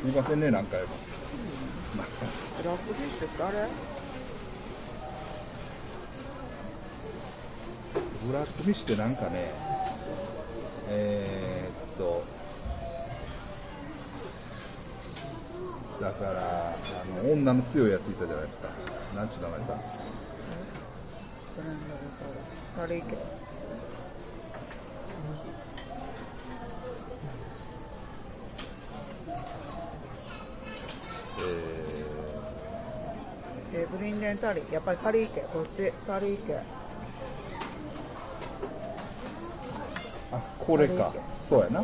すいませんね。何回もブラックフィッシュってあれブラックフィッシュってなんかねえー、っとだからあの女の強いやついたじゃないですか。なんちゅう名前だブランドで軽いけど。ええー、ブリンデンタリーやっぱりタリー系こっちタリー系ー、あこれか。そうやな、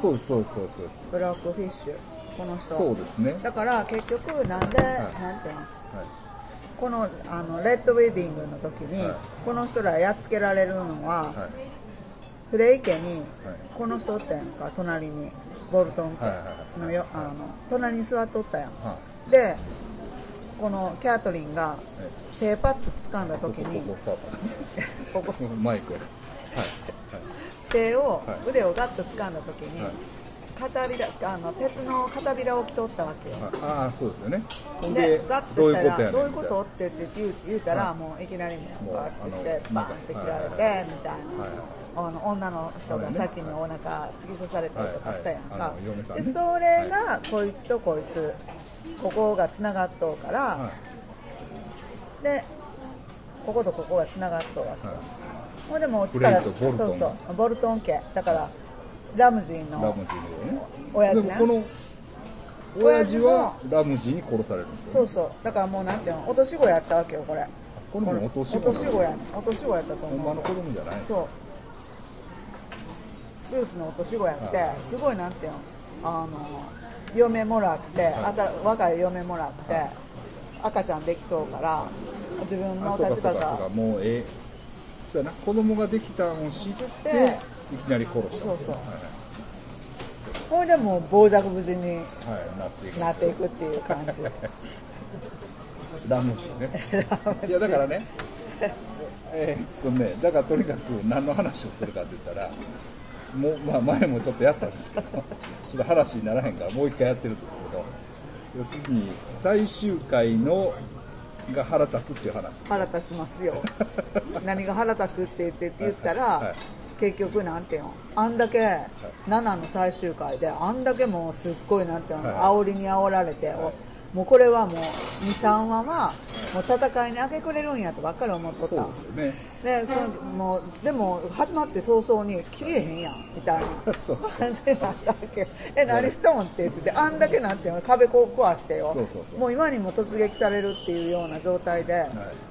そうですそうですそうですそう。ですブラックフィッシュ。この人。そうですね。だから結局なんで、い。なんていうの？はい。このあのレッドウェディングの時に、はい。この人らやっつけられるのは、はい。フレイ家に、はい。この人おったやんか隣にボルトン家はいはいはい。のよ、あの隣に座っとったやん。はでこのキャートリンがい手パッと掴んだ時にここマイクはい。手を、はい。腕をガッと掴んだ時に、はい。片びらあの鉄の片びらを着とったわけ。よ、はい。ああそうですよね。ででガッとしたらどういうことって言って言う言うたら、はい。もういきなりももううガッてしてバーンって切られて、はい。みたいな、はい。あの女の人が先にお腹突き刺されたりとかしたやんか。でそれがこいつとこいつここがつながっとうから、はい。でこことここがつながっとうわけ、はい。ほんでもう力ボルそうそう。ボルトン家だからラムジーラのムジーのね。親父ね。この親父はラムジーに殺されるんですよ、ね、そうそう。だからもうなんていうの落とし子やったわけよこれ。これも落とし子落とし子やね落とし子やったと思う。ほんまの子供じゃない。そう。ルースの落とし子やって、はすごいなんていうのあの嫁もらって、あた若い嫁もらって、赤ちゃんできとうから自分の立場が。もうええ。そうやな。子供ができたのを知っていきなり殺したそうそう。はいほいでもう傍若無人になっていくなっていう感じ。ラムジーね。いやだからね。えーっとねだからとにかく何の話をするかって言ったらもう、まあ、前もちょっとやったんですけどちょっと話にならへんからもう一回やってるんですけど要するに最終回のが腹立つっていう話腹立ちますよ。何が腹立つって言ってって言ったら、はい結局なんていうの？あんだけ7の最終回であんだけもうすっごいなんていうの、はい煽りに煽られて、おもうこれはもう23話はもう戦いに明け暮れるんやとばっかり思っとった。そうですよね。でそのもうでも始まって早々に消えへんやんみたいな。感じになったわけえ何しとんって言っててあんだけなんていうの壁こう壊してよもう今にも突撃されるっていうような状態で、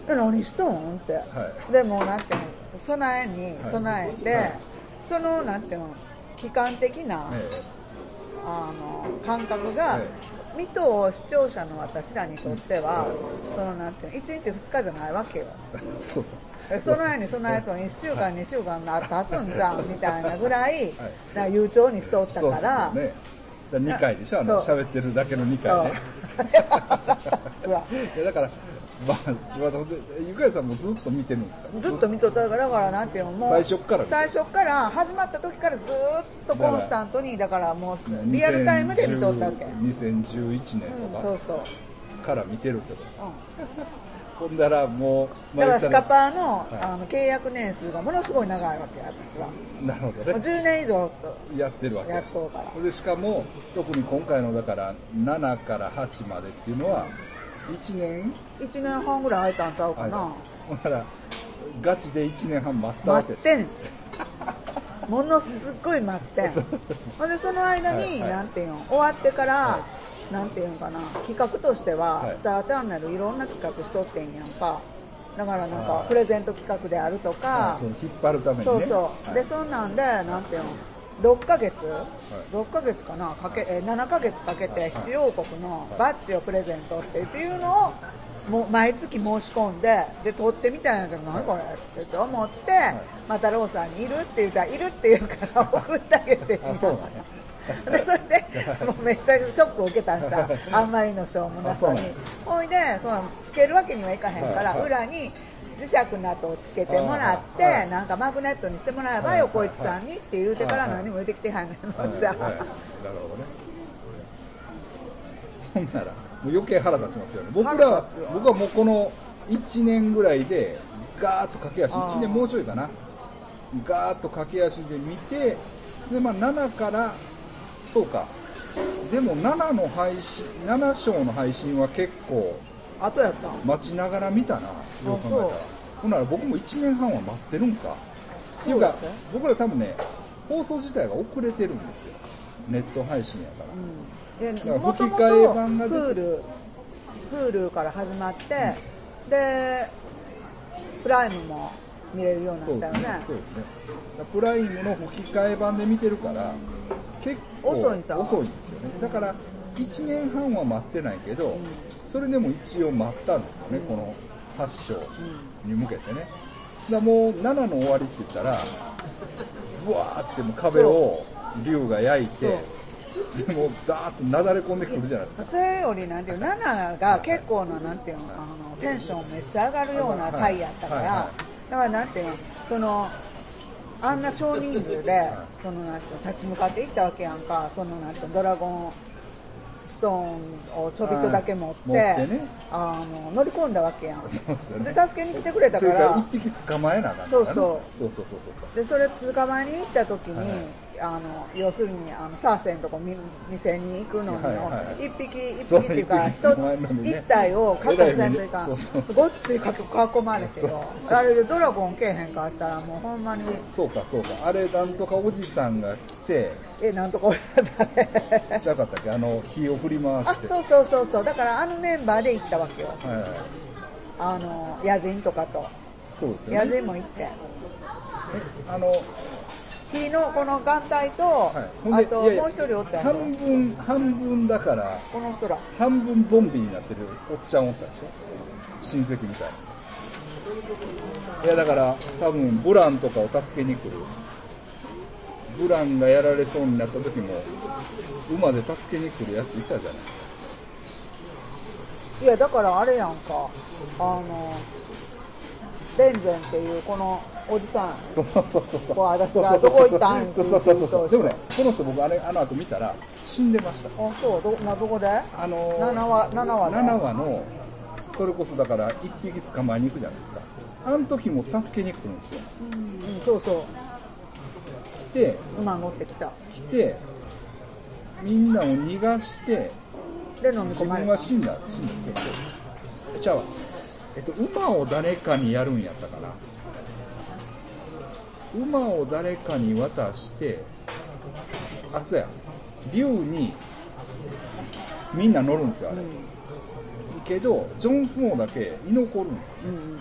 い。で何しとんって、はでもうなんていうの備えに備えて、はい。そのなんていうの期間的な、えあの感覚が、え見とう視聴者の私らにとっては、そのなんていうの1日2日じゃないわけよ。え そう。え備えに備えと1週間、2週間な経つんじゃんみたいなぐらい、はい。悠長にしとったからよね。だ2回でしょあの喋ってるだけの2そう。回ねだからまあゆかやさんもずっと見てるんですか？ずっと見とった。からだからなんていうのもう最初っから最初っから始まった時からずっとコンスタントにだからもうリアルタイムで見とったわけ、2011年うん、とそうそう、かから見てるってこと。うほんだらもう、ん、だからスカパーーの,、はい。あの契約年数がものすごい長いわけ私はもなるほどうね10年以上やってるわけ。やっとうから。でしかも特に今回のだから7から8までっていうのは1年？1年半ぐらい空いたんちゃうか間なですだからガチで1年半待ったわけ。待ってん。ものすっごい待ってん。ほんでその間に、はいはい。なんていうの終わってから、はなんていうのかな？企画としては、はい。スターチャンネルいろんな企画しとってんやんか。だからなんかはい。プレゼント企画であるとか。その引っ張るためにね。そうそう、はい。でそんなんでなんていうの6ヶ月、6ヶ月かな？かけえ7ヶ月かけて七王国のバッジをプレゼントってっていうのをもう毎月申し込んでで取ってみたんやけど何これって言って思って、またローさんにいるって言ったらいるって言うから 送ってあげてあそうなの でそれでもうめっちゃショックを受けたんじゃん あんまりのしょうもなさに。ほいでそのつけるわけにはいかへんから、はいはい。裏に磁石などをつけてもらって、なんかマグネットにしてもらえばよ、はいはいこいつさんにって言うてから何も言うてきてはんねんの、は。いじゃなるほどね。ほんならもう余計腹立ちますよね。僕ら僕はもうこの1年ぐらいでガーッと駆け足あー。1年もうちょいかな。ガーッと駆け足で見てで、まあ、7からそうか。でも7の配信7章の配信は結構後やったん？待ちながら見たなよう考えたら。そう。ほんなら僕も1年半は待ってるんか。って？いうか僕ら多分ね放送自体が遅れてるんですよ。ネット配信やから、でから吹き替え版が出て Hulu Hulu から始まって、でプライムも見れるようになったよね。そうですね。プライムの吹き替え版で見てるから結構遅いんちゃう？遅いんですよね。だから1年半は待ってないけど、それでも一応待ったんですよね、この8章に向けてね。だもう7の終わりって言ったらブワーってもう壁を竜が焼いてでもうダーッとなだれ込んでくるじゃないですか。それよりなんていう7が結構ななんていうの？あのテンションめっちゃ上がるような回やったから、だからなんていうの？そのあんな少人数でそのなんていうの立ち向かっていったわけやんか。そのなんていうの？ドラゴンストーンをちょびっとだけ持って,、ね。あの乗り込んだわけやん。そうですよねで助けに来てくれたかそれからら一匹捕まえなあかんねそうそうそう。そうそうそうそう。でそれ捕まえに行った時に、はい。あの要するにあのサーセンとこみ店に行くのに、はいはいはい。一匹一そう匹っていうか一体を確保せんというそうごっつい囲まれてよ。あれでドラゴンけえへんかったらもうほんまに。そうかそうか。あれなんとかおじさんが来てえなんとかおっしゃったね。じゃなかったっけ？あの火を振り回あして。そうそうそうそう。だからあのメンバーで行ったわけよ。はい。はいあの野人とかと。そうですよ野ね人も行って。あの、火のこの眼帯と、はい、あともう一人おった半分半分だからこの人ら。半分ゾンビになってるおっちゃんおったでしょ？親戚みたいな。いやだから多分ブランとかを助けに来るブランがやられそうになった時も馬で助けに来るやついたじゃない。ですかいやだからあれやんか。あのレンゼンっていうこのおじさん。そうそうそうそう。私がどこ行ったんそうそうそうそう。でもねこの人僕あれあの後見たら死んでました。あそう？どなどこで？あのー、7話7話で。7話のそれこそだから一匹捕まえに行くじゃないですか。あの時も助けに来るんですよ。うんそうそう。来て馬乗ってきた。来てみんなを逃がしてで飲み自込まれた。分は死んだ。死んだ。えちゃうわえっと馬を誰かにやるんやったかな。馬を誰かに渡してあそうや。竜にみんな乗るんですよあれ、けどジョン・スノーだけ居残るんですよ。うんうん。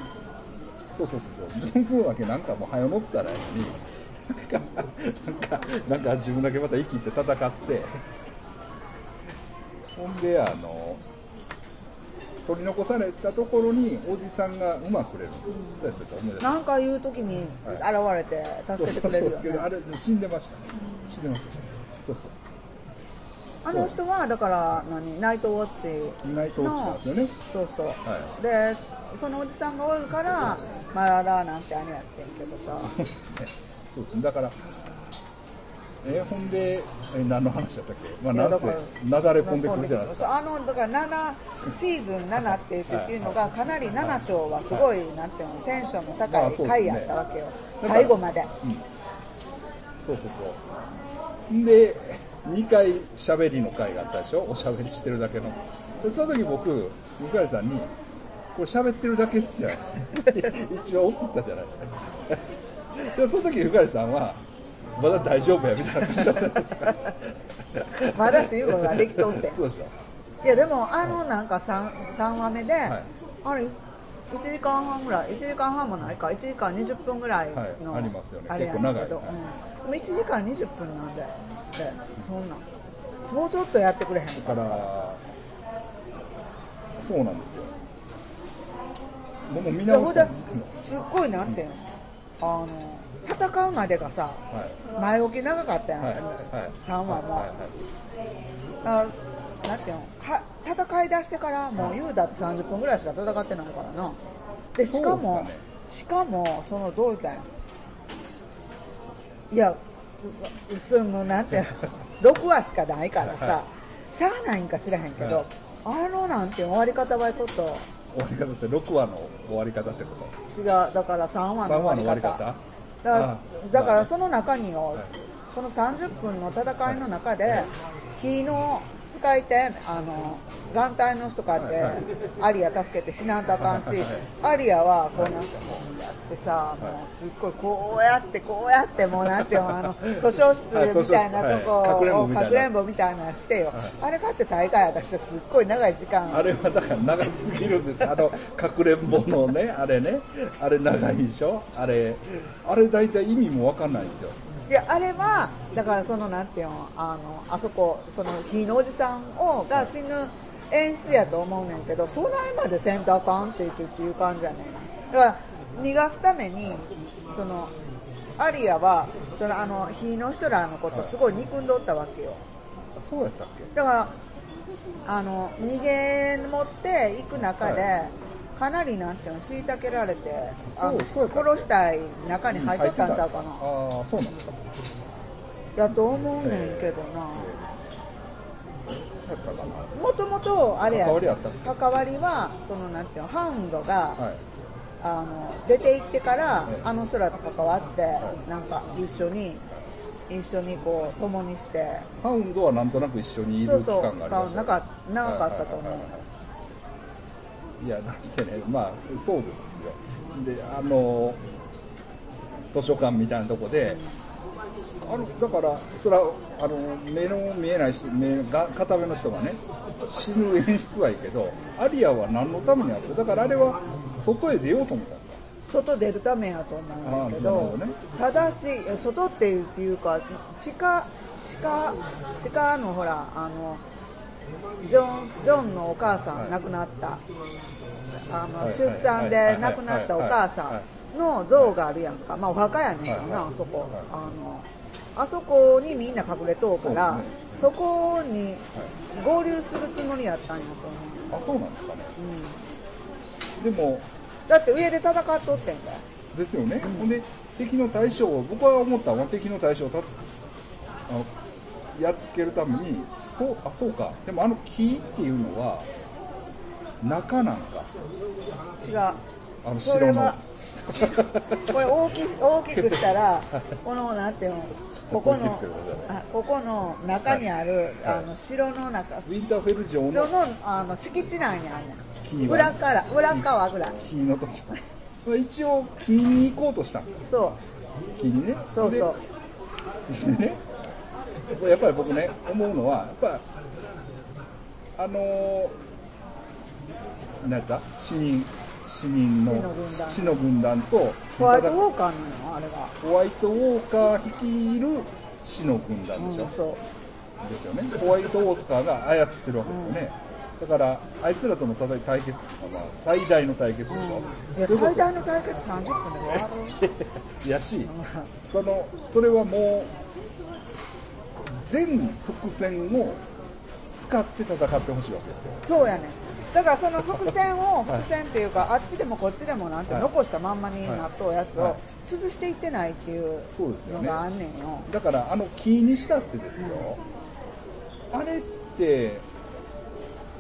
そうそうそうそう。ジョン・スノーだけなんかもう早乗ったらいいのになんかなんか自分だけまた生きて戦って。ほんであの取り残されたところにおじさんが馬くれる。んですうやそうや思い出したなんか言う時に現れて助けてくれるよね。あれ死んでました死んでましたそうそうそうあの人はだから何ナイトウォッチそう意外と落ちたんですよね。そうそう、はでそのおじさんがおるからまだなんてあれやってんけどさ。そうですねそうですね。だからえほんでえ何の話だったっけ？まあなだれ込んでくるじゃないですか。あのだから7シーズン7っていうっていうのがかなり7章はすごいなんていうのテンションのま高い回やったわけよ、だから最後まで。そうそうそう。んで、2回喋りの回があったでしょ？おしゃべりしてるだけの。で、その時僕、向井さんに、これ喋ってるだけっすよ。一応送ったじゃないですか。で、その時、向井さんは、まだ大丈夫やみたいな感じだったんですか？まだ水分ができとってそうでしょ？いやでもあのなんか 3, 3話目で、いあれ1時間半ぐらい1時間半もないか1時間20分ぐらいの、はいありますよねあれやけど、結構長いはいうん、でも1時間20分なんででそんなんもうちょっとやってくれへんだかから、そうなんですよ。僕も見直したんですけど。すっごいなんていうの？あの戦うまでがさはい。前置き長かったやん、はい。はい。3話も、はい。なんていうのは戦い出してからもう言うだって30分ぐらいしか戦ってないからな。でしかもね。しかもそのどう言ったん。やいやうそのなんて。いうの6話しかないからさ、はい。しゃあないんか知らへんけど、はい。あのなんて終わり方はちょっと終わり方って6話の終わり方ってこと？違うだから3話の終わり3話の終わり方。方だからその中によ、はい。その30分の戦いの中で、火の使い手あの眼帯の人かって、アリア助けて死なんとあかんし、アリアはこうなんかこうやってさ、もうすっごいこうやってこうやってもうなんていうの あの図書室みたいなとこはいをかくれんぼみたいな。かくれんぼみたいなのしてよ、あれかって大会私はすっごい長い時間。あれはだから長すぎるんです。あのかくれんぼのねあれね。あれ長いでしょ。あれあれ大体意味もわかんないですよいやあれはだからそのなんていうのあのあそこそのひいのおじさんをが死ぬ演出やと思うねんけどそないまでせんとあかんって言ってっていう感じやねん。だから逃がすためにそのアリアはそのあのひいの人らのことすごい憎んどったわけよ。そうやったっけ？だからあの逃げ持っていく中で、はかなりなんていうの虐げられてあの殺したい中に入っとったんちゃうかな、ああそうなんですか？やと思うねんけどな、もともとあれや関わり関わりはそのなんていうのハウンドが、はい。あの出て行ってから、ええあの人らと関わって、い。なんか一緒に一緒にこう共にして。ハウンドはなんとなく一緒にいる期そうそう間がありましたなんか長かったと思う、はいはいはいはいいやなんせねまあそうですよ。であの図書館みたいなとこで、あのだからそれはあの目の見えない人目が片目の人がね死ぬ演出はいいけどアリアは何のためにやってる？だからあれは外へ出ようと思ったんですか外出るためやと思うんだけどどね。ただしえ外っていうっていうか地下地下地下のほらあのジョンジョンのお母さん、はい。亡くなった。あの、はい。出産で亡くなったお母さんの像があるやんか、まあ、お墓やねんけどな、そこ、はい。あのあそこにみんな隠れとうからそこに合流するつもりやったんやと思う、あそうなんですかね。うでもん、だって上で戦っとってんだよ。ですよね、ほんで敵の対象を僕は思ったのは敵の対象をたあのやっつけるためにそうあそうか。でもあの木っていうのは中なんか。違う。あのそれは白 これ大き大きくしたら このなんていうの？ここのあここの中にある、はい。あの城の中。ウそィンターフェル城ののあの敷地内にある。ねん木は。裏から裏側ぐらい。木のとこ。まあ一応木に行こうとしたんだそ木にね。うそうそう。ででねやっぱり僕ね思うのはやっぱあのー、なんやった？死人死人の死の軍団。とホワイトウォーカーなの？よあれがホワイトウォーカー率いる死の軍団でしょ、うん、そう。ですよね。ホワイトウォーカーが操ってるわけですよね、だからあいつらとの戦い対決っていうのはまあ最大の対決でしょ、いやということ？最大の対決30分で終わる。やし、そのそれはもう全伏線を使って戦ってほしいわけですよ。そうやね。んだからその伏線を伏線っていうか、あっちでもこっちでもなんてはい。残したまんまになっとうやつをはい。潰していってないっていうそうですよね。のがあんねんよ。だからあの木にしたってですよ、あれって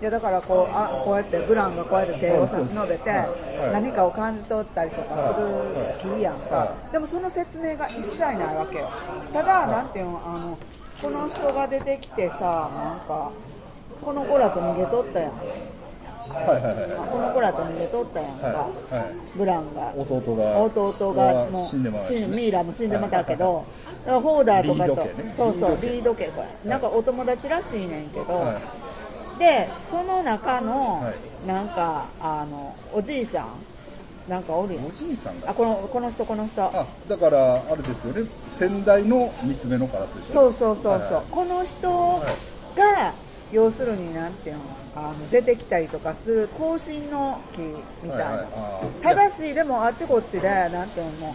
いやだからこうあこうやってブランがこうやって手を差し伸べてはい。何かを感じ取ったりとかする木やんか。はでもその説明が一切ないわけよ。ただなんていうのあのこの人が出てきてさなんかこの子らと逃げとったやん。はいはいはい。あこの子らと逃げとったやんか、はいはい。ブランが。弟が弟がもう死んでミイラも死んでもたけど、だからホーダーとかと、ね。そうそうリード家これ。なんかお友達らしいねんけど、はい。でその中の、はい。なんかあのおじいさんなんかおるやん。おじいさんが。あこのこの人この人。あだからあれですよね。先代の三つ目のカラスでしょ。そうそうそうそう、はいこの人が、要するになんていうの？あの出てきたりとかする更新の木みたいな、はいはい。ただしでもあっちこっちでなんていうの？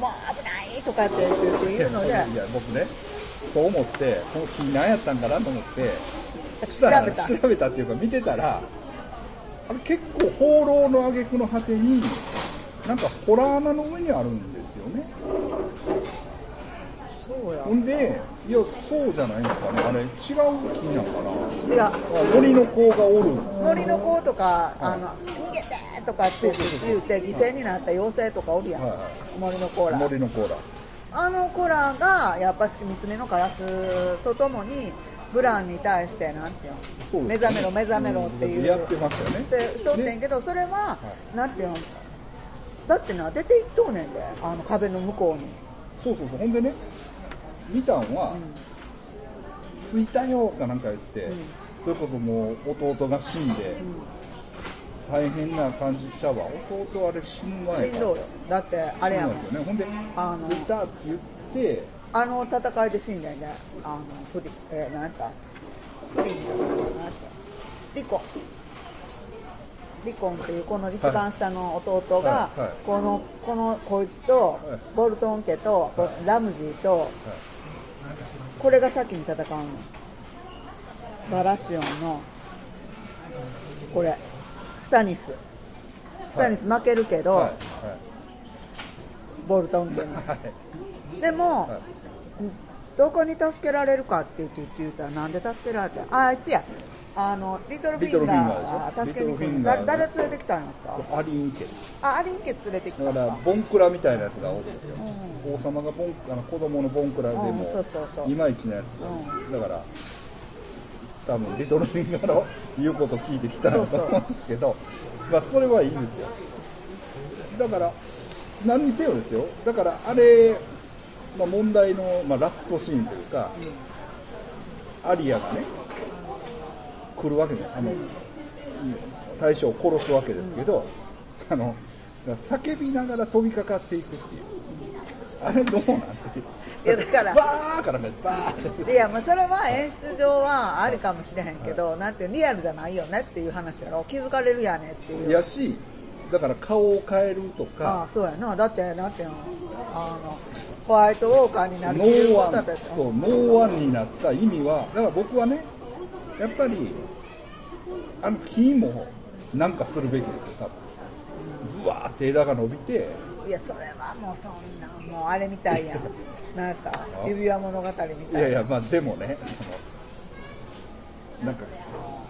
もう危ないとかってっていうので。いやいや僕ねそう思ってこの木何やったんかなと思って。調べた。調べたっていうか見てたらあれ結構放浪の挙句の果てになんかホラー穴の上にあるんですよね。そそうや。ほんでいやそうじゃないんですかね。あれ違う木なんかな違う。あ森の子がおる。森の子とか、あの逃げてとかって言って犠牲になった妖精とかおるやん、はいはい。森の子ら。森の子ら。あの子らがやっぱし三つ目のカラスとともにブランに対してなんていうの？目覚めろ目覚めろっていう、うんやってましたよね。してしとってんけど、それは、なんていうの？だってな出ていっとうねんであの壁の向こうに。そうそうそう。ほんでね見たんは「着いたよ」かなんか言って、それこそもう弟が死んで、大変な感じちゃうわ弟あれ死ぬ前かしんどいよだってあれやもんほんで着いたって言ってあの戦いで死んでんね。あのフリえー、なんやったフリンないなんやったリコ。ンリコンっていうこの一番下の弟が、このこのこいつと、はい。ボルトン家と、ボラムジーと、これが先に戦うの。バラシオンのこれスタニス。スタニス負けるけど、はい。ボルトン家に。はい。でも、はいどこに助けられるかって言って言ったらなんで助けられてああいつやあのリトルフィンガーが助けに来る。誰誰連れてきたんやったアリン家。あアリン家連れてきただからボンクラみたいなやつがおるんですよ、王様がボンあの子供のボンクラでも、いまいちなやつ、だから多分リトルフィンガーの言うこと聞いてきたんだと思うんですけどまあそれはいいんですよ。だから何にせよですよ。だからあれ、まあ、問題の、まあ、ラストシーンというか、アリアがね来るわけね。あの、大将を殺すわけですけど、あの叫びながら飛びかかっていくっていう。あれどうなんていやだからバーからねバーって。いやまあそれは演出上はありかもしれへんけど、なんていうリアルじゃないよねっていう話やろ。気づかれるやねっていう。やしだから顔を変えるとあか。あそうやな。だってなんていうのあのホワイトウォーカーになる。 No One。そう No One になった意味はだから僕はねやっぱりあの木もなんかするべきですよ多分。ブワーって枝が伸びて。いやそれはもうそんなもうあれみたいやん。なんか指輪物語みたいな。いやいやまあでもねそのなんか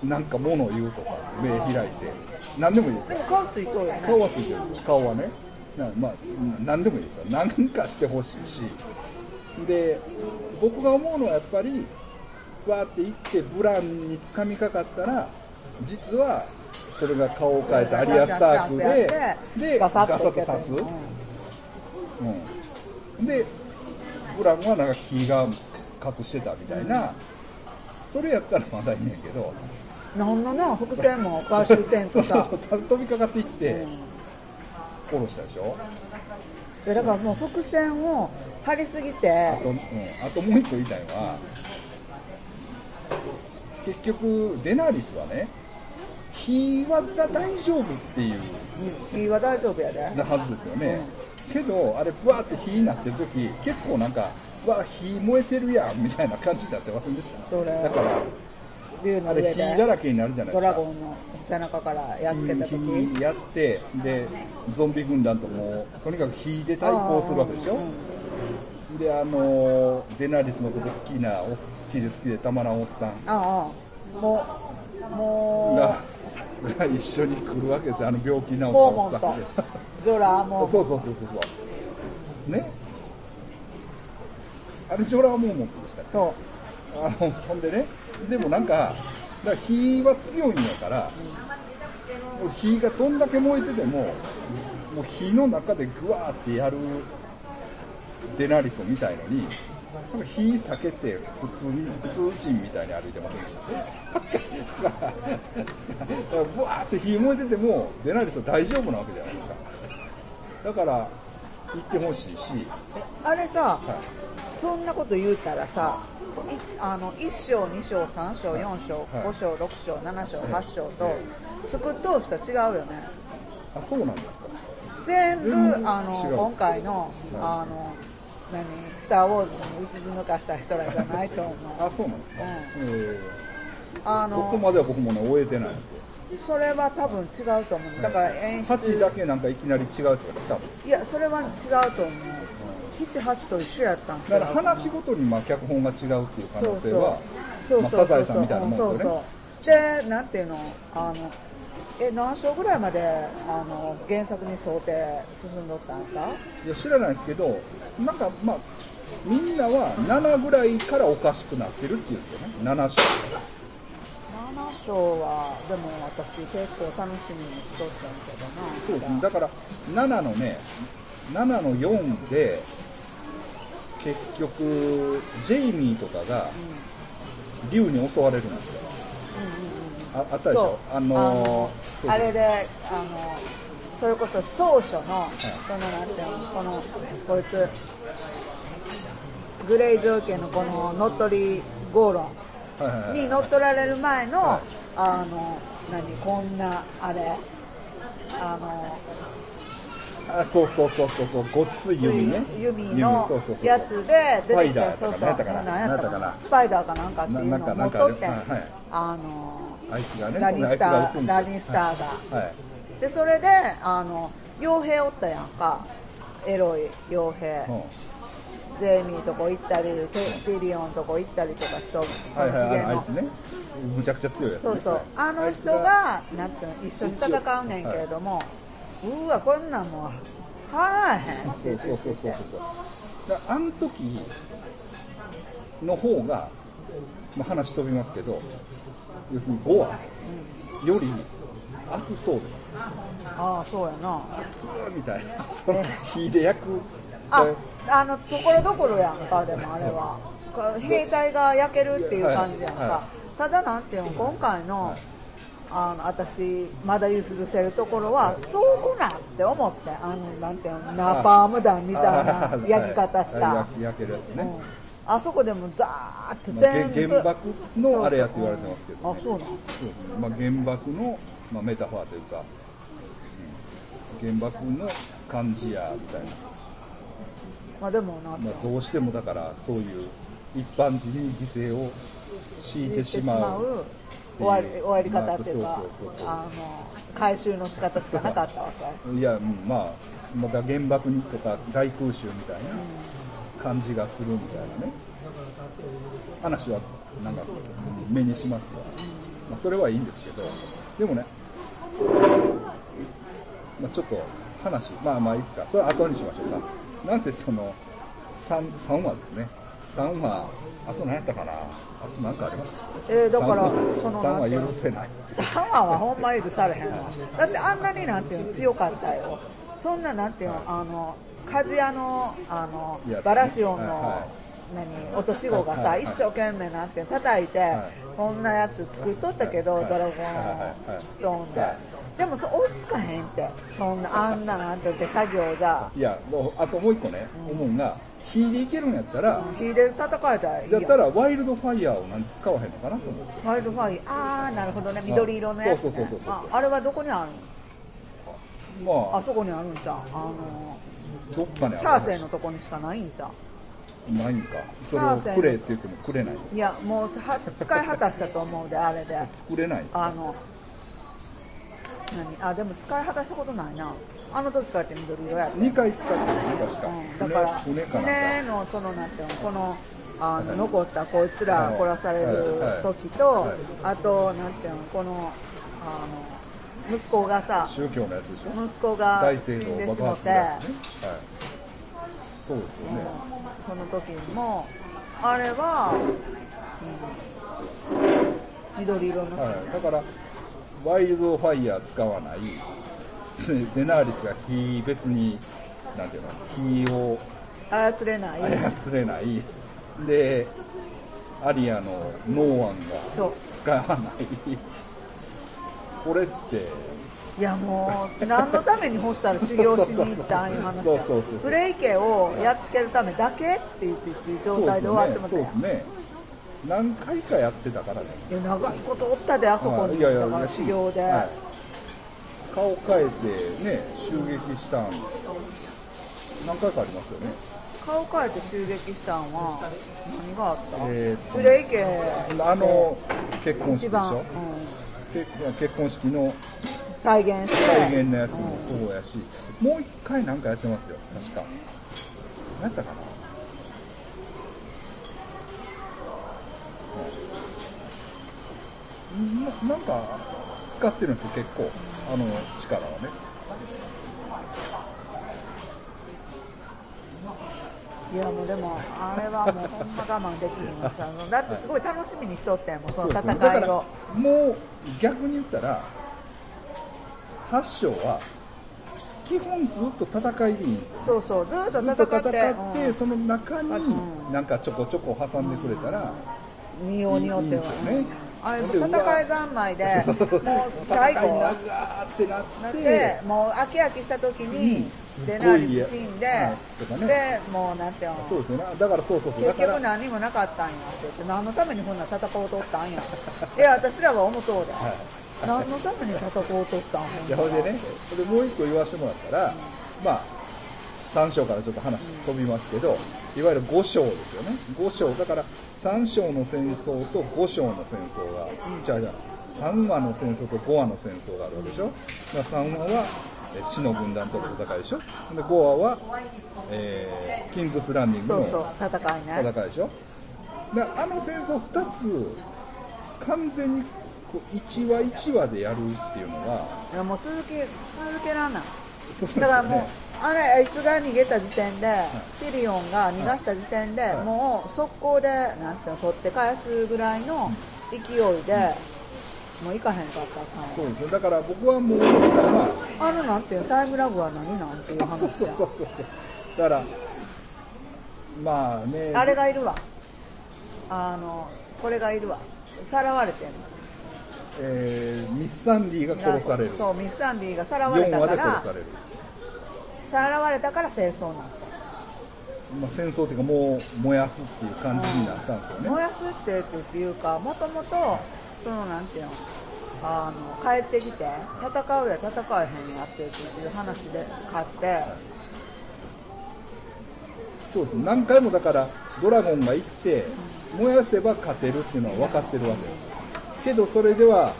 なんか物を言うとか目開いて何でもいいですよ。でも顔ついとるよね。顔はついてる。顔はねなまあ何でもいいですよ。何かしてほしいし。で僕が思うのはやっぱりわーって行ってブランに掴みかかったら実はそれが顔を変えたアリア・スタークででガサッと刺す、うん、でブランはなんか気が隠してたみたいな、それやったらまだいいねんけど。なんのな伏線も回収せんそうそうとさそう飛びかかっていって殺したでしょいやだからもう伏線を張りすぎて。あと,、うん、あともう一個言いたいのは結局デナーリスはね火は大丈夫っていう。うん火は大丈夫やで。なはずですよね、けどあれブワーって火になってる時結構なんかわあ火燃えてるやんみたいな感じになってませんでした？だから竜のあれ上で火だらけになるじゃないドですか。ラゴンの背中からやっつけた時。火やってでゾンビ軍団ともうとにかく火で対抗するわけでしょ。であのデナリスのこと好きなお好きで好きでたまらんおっさん。ああもう。もがが一緒に来るわけですよあの病気治ったうモーおっさん。ジョラーも。そうそうそうそう。そうね。あれジョラーモーモントでしたっけそあ のほんでねでもなんかだ火は強いんやから、もう火がどんだけ燃えててももう火の中でグワーってやるデナリスを見たいのになんか火避けて普通に普通人みたいに歩いてませんでしただからだからブワーって火燃えててもデナリスは大丈夫なわけじゃないですか。だから行ってほしいし、うあれさはい。そんなこと言うたらさいあの1章2章3章4章はい。5章6章7章8章とえ作っとう人違うよね。あそうなんですか。全部あの今回のあの何スター・ウォーズに打ち抜かした人らじゃないと思う。あそうなんですか、うん。えあーそこのまでは僕もね終えてないんですよ。それは多分違うと思う。だから演出8だけなんかいきなり違うって言ったいやそれは違うと思う78と一緒やったんだから話ごとにまあ脚本が違うっていう可能性はまあ、サザエさんみたいなもんね。そうそう。でなんていうのあのえ何章ぐらいまであの原作に想定進んどったんか？いや知らないですけどなんかまあみんなは7ぐらいからおかしくなってるっていうんですよね。7章7章はでも私結構楽しみにしとったんけどな。そうですね。だから7のね7の4で結局ジェイミーとかが竜に襲われるんですよ、ああったでしょ？あのーあれであのそれこそ当初の、そのなんていうのこのこいつグレイ条件のこの乗っ取り合論はいはいはい。に乗っ取られる前の、はい。あの何こんなあれあのあそうそうそうそうそう。ごっつい弓ね。弓のやつでスパイダーそうそう。何やったかな。スパイダーかなんかっていうのを持っとってあのあいつがねラニスターラニスターが、はい。はい。でそれであの傭兵おったやんか。エロい傭兵、うん。ジェイミーとこ行ったりテティリオンとこ行ったりとかしとはいはいああいつね。むちゃくちゃ強いやつね。そうそう。あの人がなんていうの一緒に戦うねんけれども、うわこんなんもう買わへん。そうそうそうそうそう。あの時の方が、まあ、話飛びますけど要するに5話より熱そうです。ああそうやな。熱みたいな。その火で焼くああのところどころやんかでもあれは。か兵隊が焼けるっていう感じやんか、はいはただなんていうの今回の,、あの私まだ許せるところはそうこなって思ってあのなんていうのナパーム弾みたいな焼き方した、はい焼焼けるやつね、うん。あそこでもダーッとまあ全部、げ原爆のあれやって言われてますけど、あそうなんそうですね、まあ、原爆の、まあ、メタファーというか、うん。原爆の感じやみたいな、まあでもなまあ、どうしてもだからそういう一般人に犠牲を強いてしまう終わり終わり方っていうか、まあの回収の仕方しかなかったわけ。いや、うんまあ、また原爆にとか大空襲みたいな感じがするみたいなね、話はなんか目にしますが、まあ、それはいいんですけど、でもね、まあ、ちょっと話、まあまあいいですか、それは後にしましょうか。なんせその 3, 3話ですね、3話、あと何やったかな、かありましたえーだから3話その3なんていうの？話許せない。3話はほんま許されへんわ。だってあんなになんていうの強かったよ。そんななんていうの？あの鍛冶屋のあのバラシオンの、はいはい。何？落とし子がさ、一生懸命なんていうの叩いて、はい。こんなやつ作っとったけど、はいドラゴンストーンで、はいでもそ追いつかへんって。そんなあんななんていう手作業じゃ。いや、もうあともう一個ね、思うんが、火でいけるんやったら、火で叩かれたらいいったらワイルドファイヤーをなんで使わへんのかなと思うんですよ。ワイルドファイああなるほどね。緑色のやつ、ね、そうそうそうそうああれはどこにあるの？まあ、あそこにあるんじゃんあのどっかにあるサーセイのとこにしかないんじゃんないんか。それをくれって言ってもくれない。いやもうは使い果たしたと思うであれで。作れないですか。あの何？あでも使い果たしたことないな。あの時からって緑色やった。2回使ってるね、確か。うん、だから船のそのなんていうのこのあの残ったこいつらはい。殺される時と、あとなんていうのこのあの息子がさ宗教のやつでしょ？息子が大死んでしもて、ね。はい。そうですよね。その時にもあれは、うん緑色のはい、だから、ワイルドファイヤー使わない、で デナーリスが火、別に、なんていうの、火を操れない、操れない、で、アリアのノーアンが使わない、これって、いやもう何のために干したら修行しに行ったんいう話そうそうそうそうフレイ家をやっつけるためだけって言ってっていう状態で終わってもたやんそうですね、何回かやってたからね、いや長いことおったであそこに。はいいやいやだから修行で、はい。顔変えてね、襲撃したん、何回かありますよね。顔変えて襲撃したんは何があった、えーとフレイ家あの結婚式でし一番、うょん、結結婚式の。再現して。再現のやつもそうやし、もう一回なんかやってますよ、確か。何やったかな、ななんか使ってるんですよ結構。あの力はね。いやもうでもあれはもうほんま我慢できひんわさ だってすごい楽しみにしとってんもんその戦いを。だからもう逆に言ったら8章は基本ずっと戦いでいいんですよ。そうそうずっと戦って戦って、うん。その中にうん。なんかちょこちょこ挟んでくれたら、見ようによってはいいですよねあれ戦い三昧で もう最後。戦い長ーってなって。てもう飽き飽きした時にうん。すっごいデナーリス死んで、でもうなんていうの。そうですよね。だからそうそうそう。だ結局何もなかったんや。って言って何のためにこんな戦おうとったんや。いや私らは思うとうで、はい。何のために戦おうとったんいやほんでね。でもう一個言わせてもらったら、まあ3章からちょっと話飛びますけど、いわゆる5章ですよね。5章。だから3章の戦争と5章の戦争が、じゃあじゃあ3話の戦争と5話の戦争があるわけでしょ、だから3話はえ死の軍団との戦いでしょ。で5話は、えーキングスランディングの戦いね。戦いでしょ。だからあの戦争2つ完全にこう1話1話でやるっていうのがいやもう続け続けらんない。だからもうあれあいつが逃げた時点で、ティリオンが逃がした時点で、はい。もう速攻でなんていうの取って返すぐらいの勢いで、もう行かへんかったか。んそうですね。だから僕はもうまああのなんていうのタイムラグは何なんていう話そうそうそうそう。だからまあね。あれがいるわ。あのこれがいるわ。さらわれてんの。えーミス・サンディが殺される。そうミス・サンディがさらわれ4た話からされる、さらわれたから戦争になっまあ、戦争っていうかもう燃やすっていう感じになったんですよね。た燃やすってっていうかもともとそのなんていうのあの帰ってきて戦うや戦えへんやってっていう話で勝って。そうです。何回もだからドラゴンが行って燃やせば勝てるっていうのは分かってるわけです。けどそれでは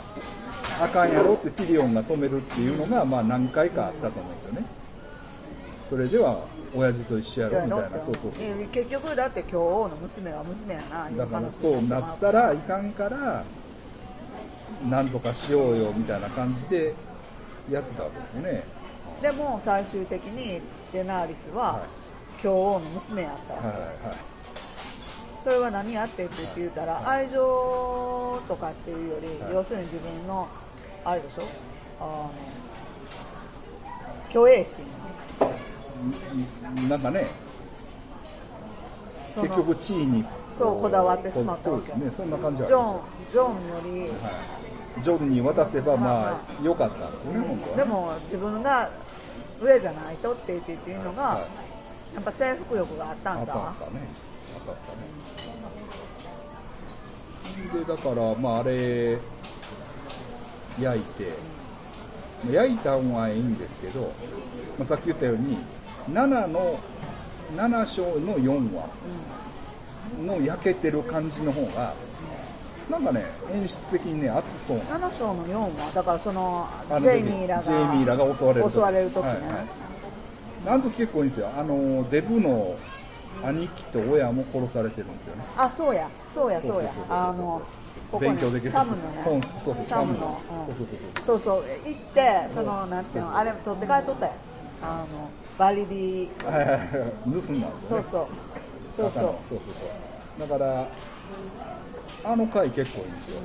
あかんやろってティリオンが止めるっていうのがまあ何回かあったと思うんですよねそれでは親父と一緒やろみたいな。そうそうそうえ結局だって今日王の娘は娘やなだから話。そうなったらいかんからなんとかしようよみたいな感じでやってたわけですよね。でも最終的にデナーリスは、はい。今日王の娘やったわけ、はいはいそれは何やってって言ったら、愛情とかっていうより、はい。要するに自分のあれでしょ？あの虚栄心。うんなんかね結局地位にそうこだわってしまったわけ。そうですねそんな感じはあジョンジョンより、すはい。ジョンに渡せばまあ良かったんですよね本当はね。でも自分が上じゃないとって言ってっていうのが、はい。やっぱ征服欲があったあっんじゃんたんですかね。あったんですかね。でだからまああれ焼いて。まあ焼いたんはいいんですけど、まあ、さっき言ったように7の7章の4話の焼けてる感じの方がなんかね演出的にね熱そうな。7章の4はだからそのジェイミーらがジェイミーらが襲われる時。襲われる時ね、はいはい。あの時結構いいんですよ。あのデブの兄貴と親も殺されてるんですよね。あそうや。そうやそうや。あのここね勉強できる。サムの本ねそうそうサムの。うんそうそう。そうそう。行ってそのなんていうのあれ取って帰っとったよあのバリディはいはいはい盗んだんですよね。そうそう。そうそう。そうそうそう。だからあの回結構いいんですよ、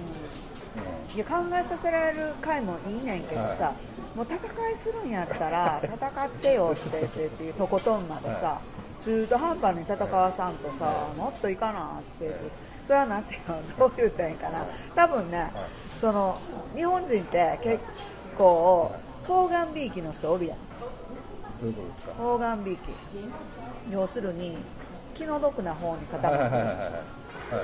いや考えさせられる回もいいねんけどさ、はもう戦いするんやったら 戦ってよって言ってっていうとことんまでさ、は中途半端に戦わさんとさ、もっといかなってそれはなんていうのどう言ったらいいかな。多分ね、その日本人って結構フォーガンビーキの人おるやんどういうことですか？フォーガンビーキ要するに気の毒な方にはい傾くは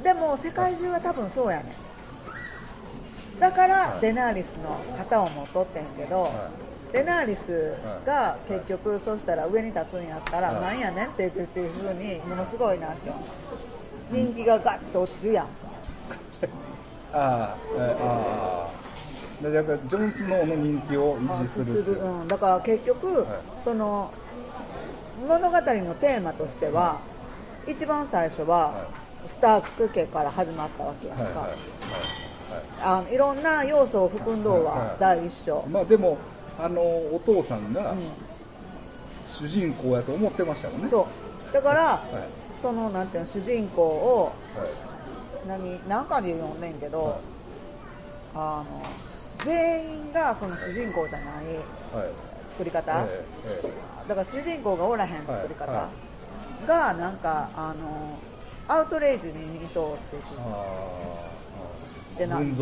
いでも世界中は多分そうやねん。だからはい。デナーリスの型を持っとってんけど、はデナーリスが結局そうしたら上に立つんやったら、はい。なんやねんって言ってっていうふうにものすごいなって人気がガッと落ちるやん。ああえああでやっぱりジョン・スノーの人気を維持するする、うん、だから結局、はい。その物語のテーマとしては、一番最初は、はスターク家から始まったわけやんか、はいはいはい。あのいろんな要素を含んどうは第一章、まあでもあのお父さんがうん。主人公やと思ってましたもんね。そう。だから、はい。そのなんていうの主人公をはい。何何かで読んねんけど、はい。あの全員がその主人公じゃないはい。作り方、だから主人公がおらへん作り方がなんかあのアウトレイジに似とうって言ってえあでな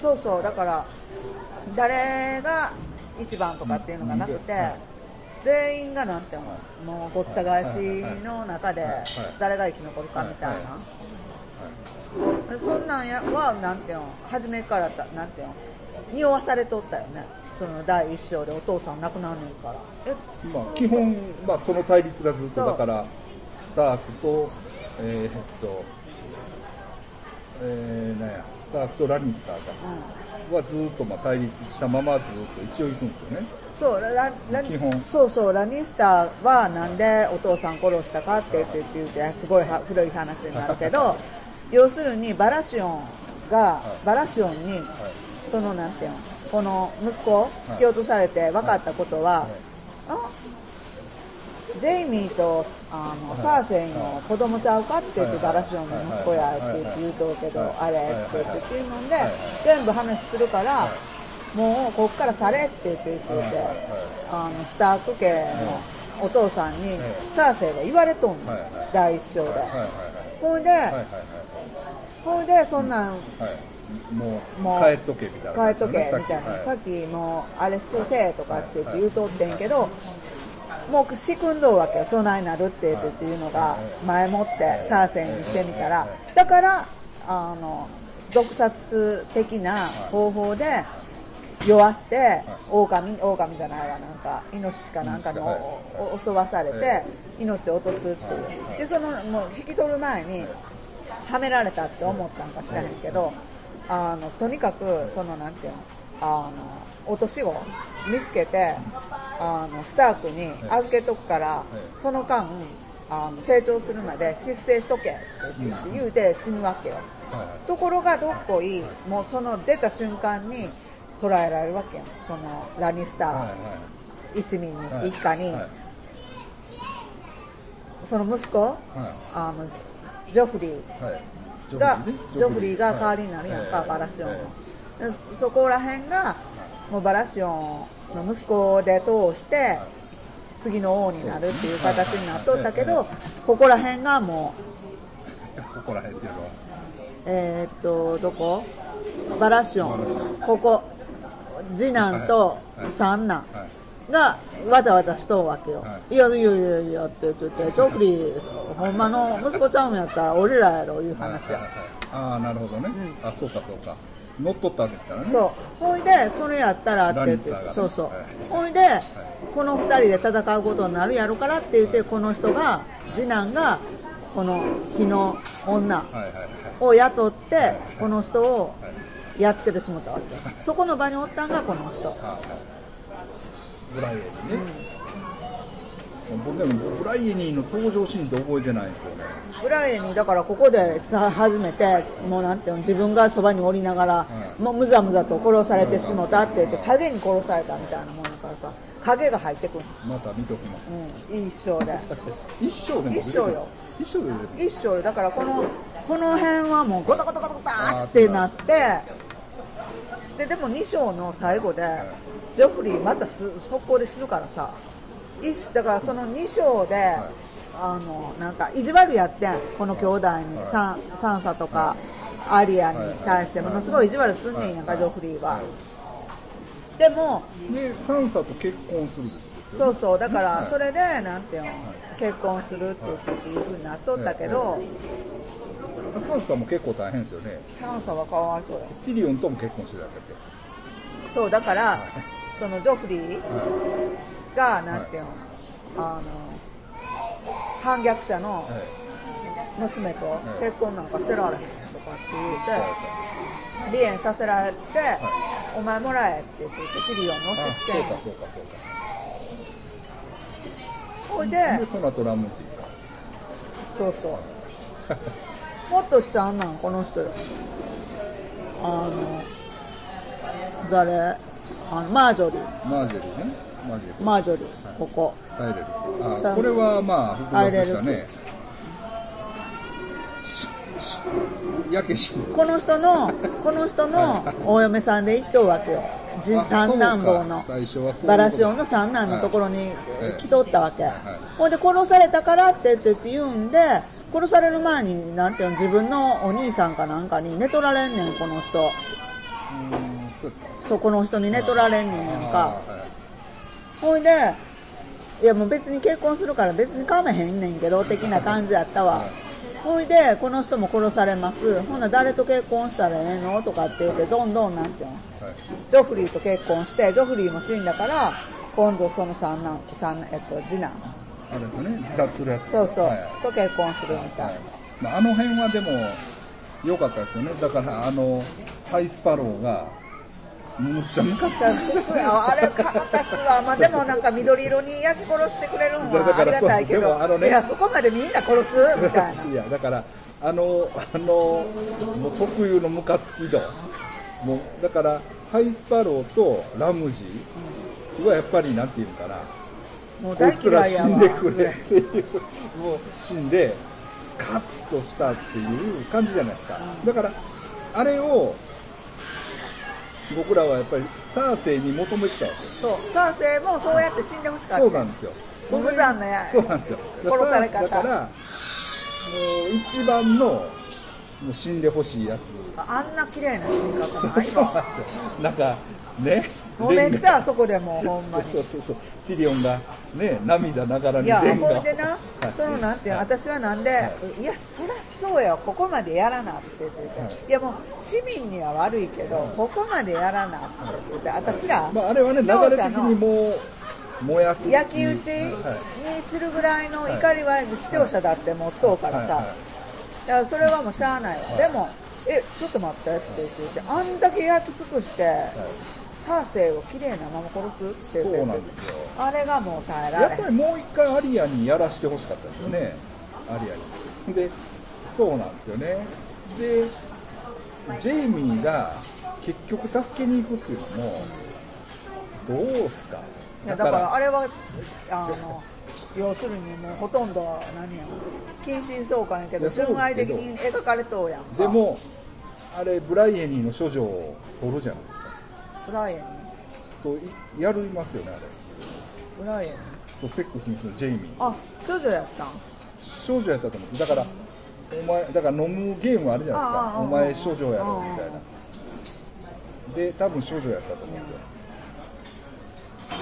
そうそう。だから誰が一番とかっていうのがなくて、はい全員がなんていうの、もうごった返しの中で誰が生き残るかみたいな、そんなんやはなんていうの初めからたなんていうの匂わされとったよね。その第一章でお父さん亡くなるねんから。えまあ、基本、まあ、その対立がずっとだからスタークとえーっとえー、なんやスタークとラニスターか、はずっとまあ対立したままずっと一応行くんですよね。そうラララ基本。そうそうラニスターはなんでお父さん殺したかって言って言ってすごいは古い話になるけど 要するにバラシオンがバラシオンにそのなんていうの？この息子突き落とされて分かったことは、あジェイミーとあの、サーセイの子供ちゃうかって言って、バラシオンの息子やって言って言うとうけど、あれって言ってってい。うので、全部話するから、もうこっからされって言って言ってあのスターク家のお父さんに、サーセイが言われとんの、第一章で。ほいで、ほいで、そんなん、はいもうもう帰っとけみたいな帰っとけみたいな、さっききもうあれしとせえとかって言って言うとってんけど、もう仕組んどうわけよ、そないなるって言ってっていうのが前もってサーセイにしてみたら、だから、あの、毒殺的な方法で酔わして、狼、狼じゃないわ、なんか、イノシシかなんかのはい。おお襲わされて、命を落とすっていう。で、その、もう引き取る前に、はめられたって思ったんか知らへんけど、あのとにかくそのなんていうのあの落とし子見つけてあのスタークに預けとくから、その間あの成長するまで失勢しとけって言うて死ぬわけよ、ところがどっこいもうその出た瞬間に捕らえられるわけよ。そのラニスタはいはー一味に、はい。一家に、はい。その息子はあのジョフリー。いはいがね。ジョフリーが代わりになるやんか、はいバラシオンの、そこら辺がもうバラシオンの息子で通して次の王になるっていう形になっとったけどここら辺がもえここら辺っていうのは？うえーっとどこ？バラシオン。ここ。次男と三男。はいがわざわざしとうわけよ、、はい。やいやいやいやって言っててジョフリーほんまの息子ちゃうんやったら俺らやろいう話や、はいはいはい。ああなるほどね、あそうかそうか。乗っ取ったわけですからね。そう。ほいでそれやったらって言って、ね。そうそう、はい。ほいで、この2人で戦うことになるやろからって言ってこの人が次男がこの日の女はいはいはい。を雇ってこの人をはい。やっつけてしまったわけそこの場におったんがこの人。はいはいブライエニーね、僕でもブライエニーの登場シーンって覚えてないんですよね。ブライエにだからここでさ初めてもうなんていうの自分がそばにおりながら、うんもうむざむざと殺されてしもたって言って影に殺されたみたいなもんだからさ影が入ってくる、また見ときます、うん、一生で。一生でも一生よ。一生で一生よ。だからこのこの辺はもうゴタゴタゴタゴタってなってででも2章の最後でジョフリーまたす速攻で死ぬからさ一だからその2章で、あのなんか意地悪やってんこの兄弟に、サンサンサとかアリアに対してものすごい意地悪すんねんやんか、ジョフリーは、でもでサンサと結婚するそうそうだからはい。それでなんていうの結婚するっていうふうになっとったけど、サンサも結構大変ですよね。サンサはかわいそうや。ティリオンとも結婚してたっけ？そうだからそのジョフリーがなんていうの、あの反逆者のはい。娘と結婚なんかしてられへんとかって言うて離縁させられて、お前もらえって言ってティリオンの押し付けそうかそうかそうか。ほいででその後ラムジーか？そうそう もっと悲惨なんこの人よ。あの誰？あのマージョリー。マージェリーね。マージェリー。マージョリーここ。タイレルあこれはまあ複雑したね。やけし。この人のこの人のお嫁さんで行っとうわけよ。三男坊の。バラシオの三男のところにはい。来とったわけ、はい。ほんで殺されたからってって言うんで殺される前になんていうの自分のお兄さんかなんかに寝取られんねんこの人。そこの人に寝取られんねんやんか。ほいでいやもう別に結婚するから別にかめへんねんけど的な感じやったわ、はい。ほいでこの人も殺されます。ほんなら誰と結婚したらええのとかって言ってどんどんなんていうのはい。ジョフリーと結婚してジョフリーも死んだから今度その三男三えっと次男あれですよね。自殺するやつ。そうそう、はい。と結婚するみたいな、まあ、あの辺はでも良かったですよね。だからあのハイスパローがむっちゃムカつじゃあれか私はまあでもなんか緑色に焼き殺してくれるんはありがたいけど、もあのねいやそこまでみんな殺す？みたいな。いやだからあのあのもう特有のムカつき度。もうだからハイスパローとラムジーはやっぱりなんていうのかなもう大嫌いやわ死んでくれっていう。もう死んでスカッとしたっていう感じじゃないですか。だからあれを僕らはやっぱりサーセイに求めてたわけ。そう。サーセイもそうやって死んでほしかった。そうなんですよ。無残なやそうなんですよ。殺され方。だからもう一番のもう死んでほしいやつ。あんな綺麗な死に方ないわ。そうなんですよ。なんかね。もうめっちゃあそこでもうほんまに。そうそうそう。ティリオンがね涙ながらにいやほいでな。はい。そのなんて私はなんで、い、やそりゃそうよここまでやらなって言って。い。い、やもう市民には悪いけどここまでやらなって言って。私ら、まあ、あれはね流れ的にもう燃やす。焼き討ちはい。にするぐらいの怒りは視聴者だって持っとうからさ、はい。はい。い。やそれはもうしゃあないわ、でもえちょっと待ってって言ってあんだけ焼き尽くして、サーセイをきれいなまま殺すってそうなんですよ。あれがもう耐えられやっぱりもう一回アリアにやらしてほしかったですよね、アリアに。で、そうなんですよね。で、ジェイミーが結局助けに行くっていうのも、どうすか？いやだからあれはあの 要するにもうほとんど何や近親相関やけど純愛的に描かれとうやんか。でも、あれ、ブライエニーの処女を取るじゃないですか。ブライエンといやりますよね、あれ。ブライエンとセックスにするジェイミー。あ処女やったん？少女やったと思うんです。だからお前だから飲むゲームあるじゃないですか。お前少女やろみたいな。で多分少女やったと思うんですよ。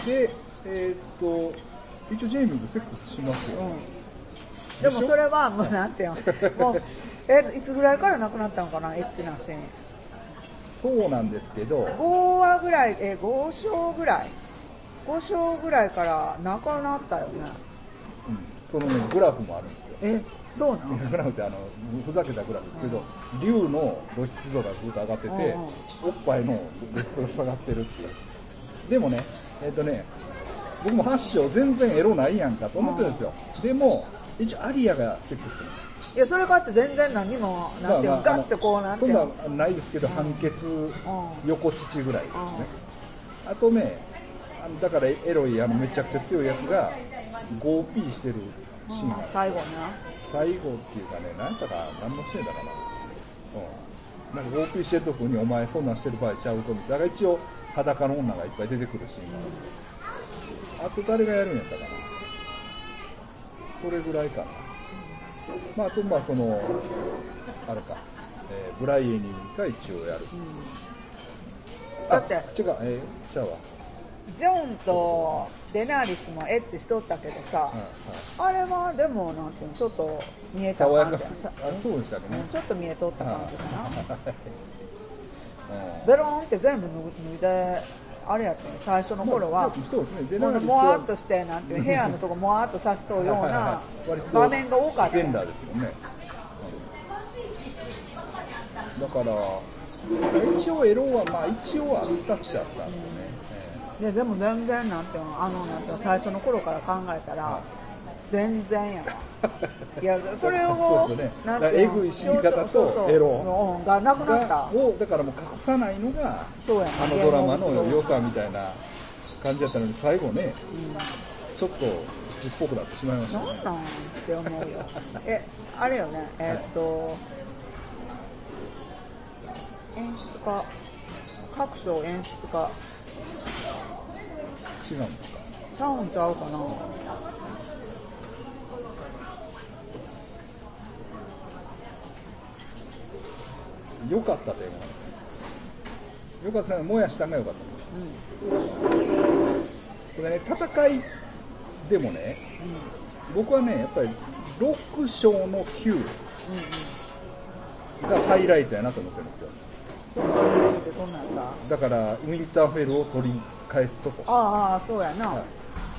でえーっと一応ジェイミーとセックスしますよ、うん、でもそれはもうなんていうの？もうえいつぐらいから亡くなったのかな？エッチなシーンそうなんですけど5話ぐらいえ5章ぐらい。5章ぐらいから亡くなったよね。うん。そのねグラフもあるんですよ。えそうなのグラフってあのふざけたグラフですけど、竜の露出度がずっと上がってて、うんうん。おっぱいの露出度が下がってるっていう。でもねえっ、とね僕も8章全然エロないやんかと思ってるんですよ、でも一応アリアがセックスするいやそれかって全然何もなんていうの、ガッてこうなんてそんのなないですけど、判決ん。横乳ぐらいですね、あとねだからエロいあのめちゃくちゃ強いやつが 5P してるシーン。があって最後な。最後っていうかね何やったか何のシーンだかな、うん、なんか 5P してるとこにお前そんなんしてる場合ちゃうぞみたいな。だから一応裸の女がいっぱい出てくるシーンがあるんです。よあと誰がやるんやったかな。それぐらいかなまああとまあそのあれか、えーブライエニーが一応やる、だってあ違うえー、ちゃうわ。ジョンとデナーリスもエッチしとったけどさ、あれはでもなんていうのちょっと見えた爽やか感じさ。さあそうでしたね。うんちょっと見えとった感じかな。うんベロンって全部脱いであれやったね最初の頃は。まあそうでもわっとしてなんていう部屋のとこもわっとさしとうような場面が多かった。全裸ですよね、うんだから一応エロはまあ一応あったっちゃあったんですよね、いやでも全然なんていうのあのなんていうの最初の頃から考えたら全然やわ いやそれをえぐい死に方とエロうんがなくなった。がをだからもう隠さないのがそうやね。あのドラマの良さみたいな感じだったのに最後ね、ちょっと鬱っぽくなってしまいましたね。なんなんって思うよ。え あれよね。えっと、演出家。各賞演出家。違うんですか？ちゃうんちゃうかな良かったというのは良かったのは燃やしたんが良かったんです。よ、これね戦いでもね、僕はねやっぱり6章の9がハイライトやなと思ってるんですよ。ってどんだ。からウィンターフェルを取り返すとこ。ああそうやな、はい。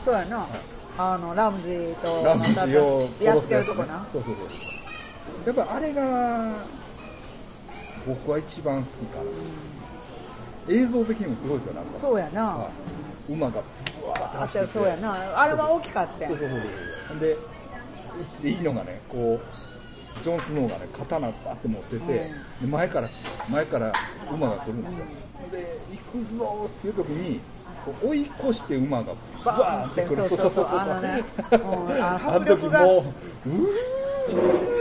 そうやな、あのラムジーとラムジーをやっつけるとこな。そうそうそう。やっぱあれが僕は一番好きかな、映像的にもすごいですよなんか。そうやな、はい馬がブワーって走っててそうやな。あれは大きかったそうそうそうそう。でいいのがねこうジョン・スノーがね刀バーって持ってて、で前から前から馬が来るんですよ、で行くぞっていう時に追い越して馬がバーンってくる。バーンってそうそうそうあのねうんあの迫力がうー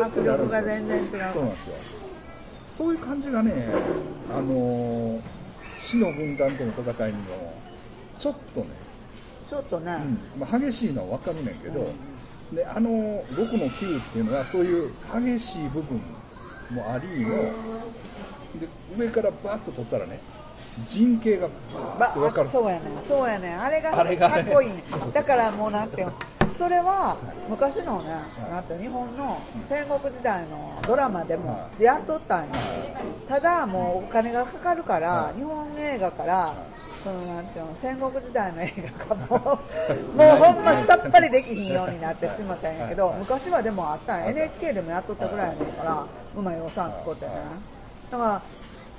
迫力が全然違う。そうなんですよそういう感じがねあのー死の軍団との戦いにもちょっとねちょっとね、うんまあ、激しいのは分かるねんけど、であの6の9っていうのはそういう激しい部分もありので上からバッと取ったらね陣形がバーッと分かる。ばそうやねそうやねあれがかっこいい。だからもうなんてそれは昔のね、なんて日本の戦国時代のドラマでもやっとったんよただもうお金がかかるから、はい。日本映画から、そのなんていうの戦国時代の映画がもうもうほんまさっぱりできひんようになってしまったんやけど、はい。昔はでもあったんや。NHK でもやっとったぐらいやねんから、うまい予算使ってね、だから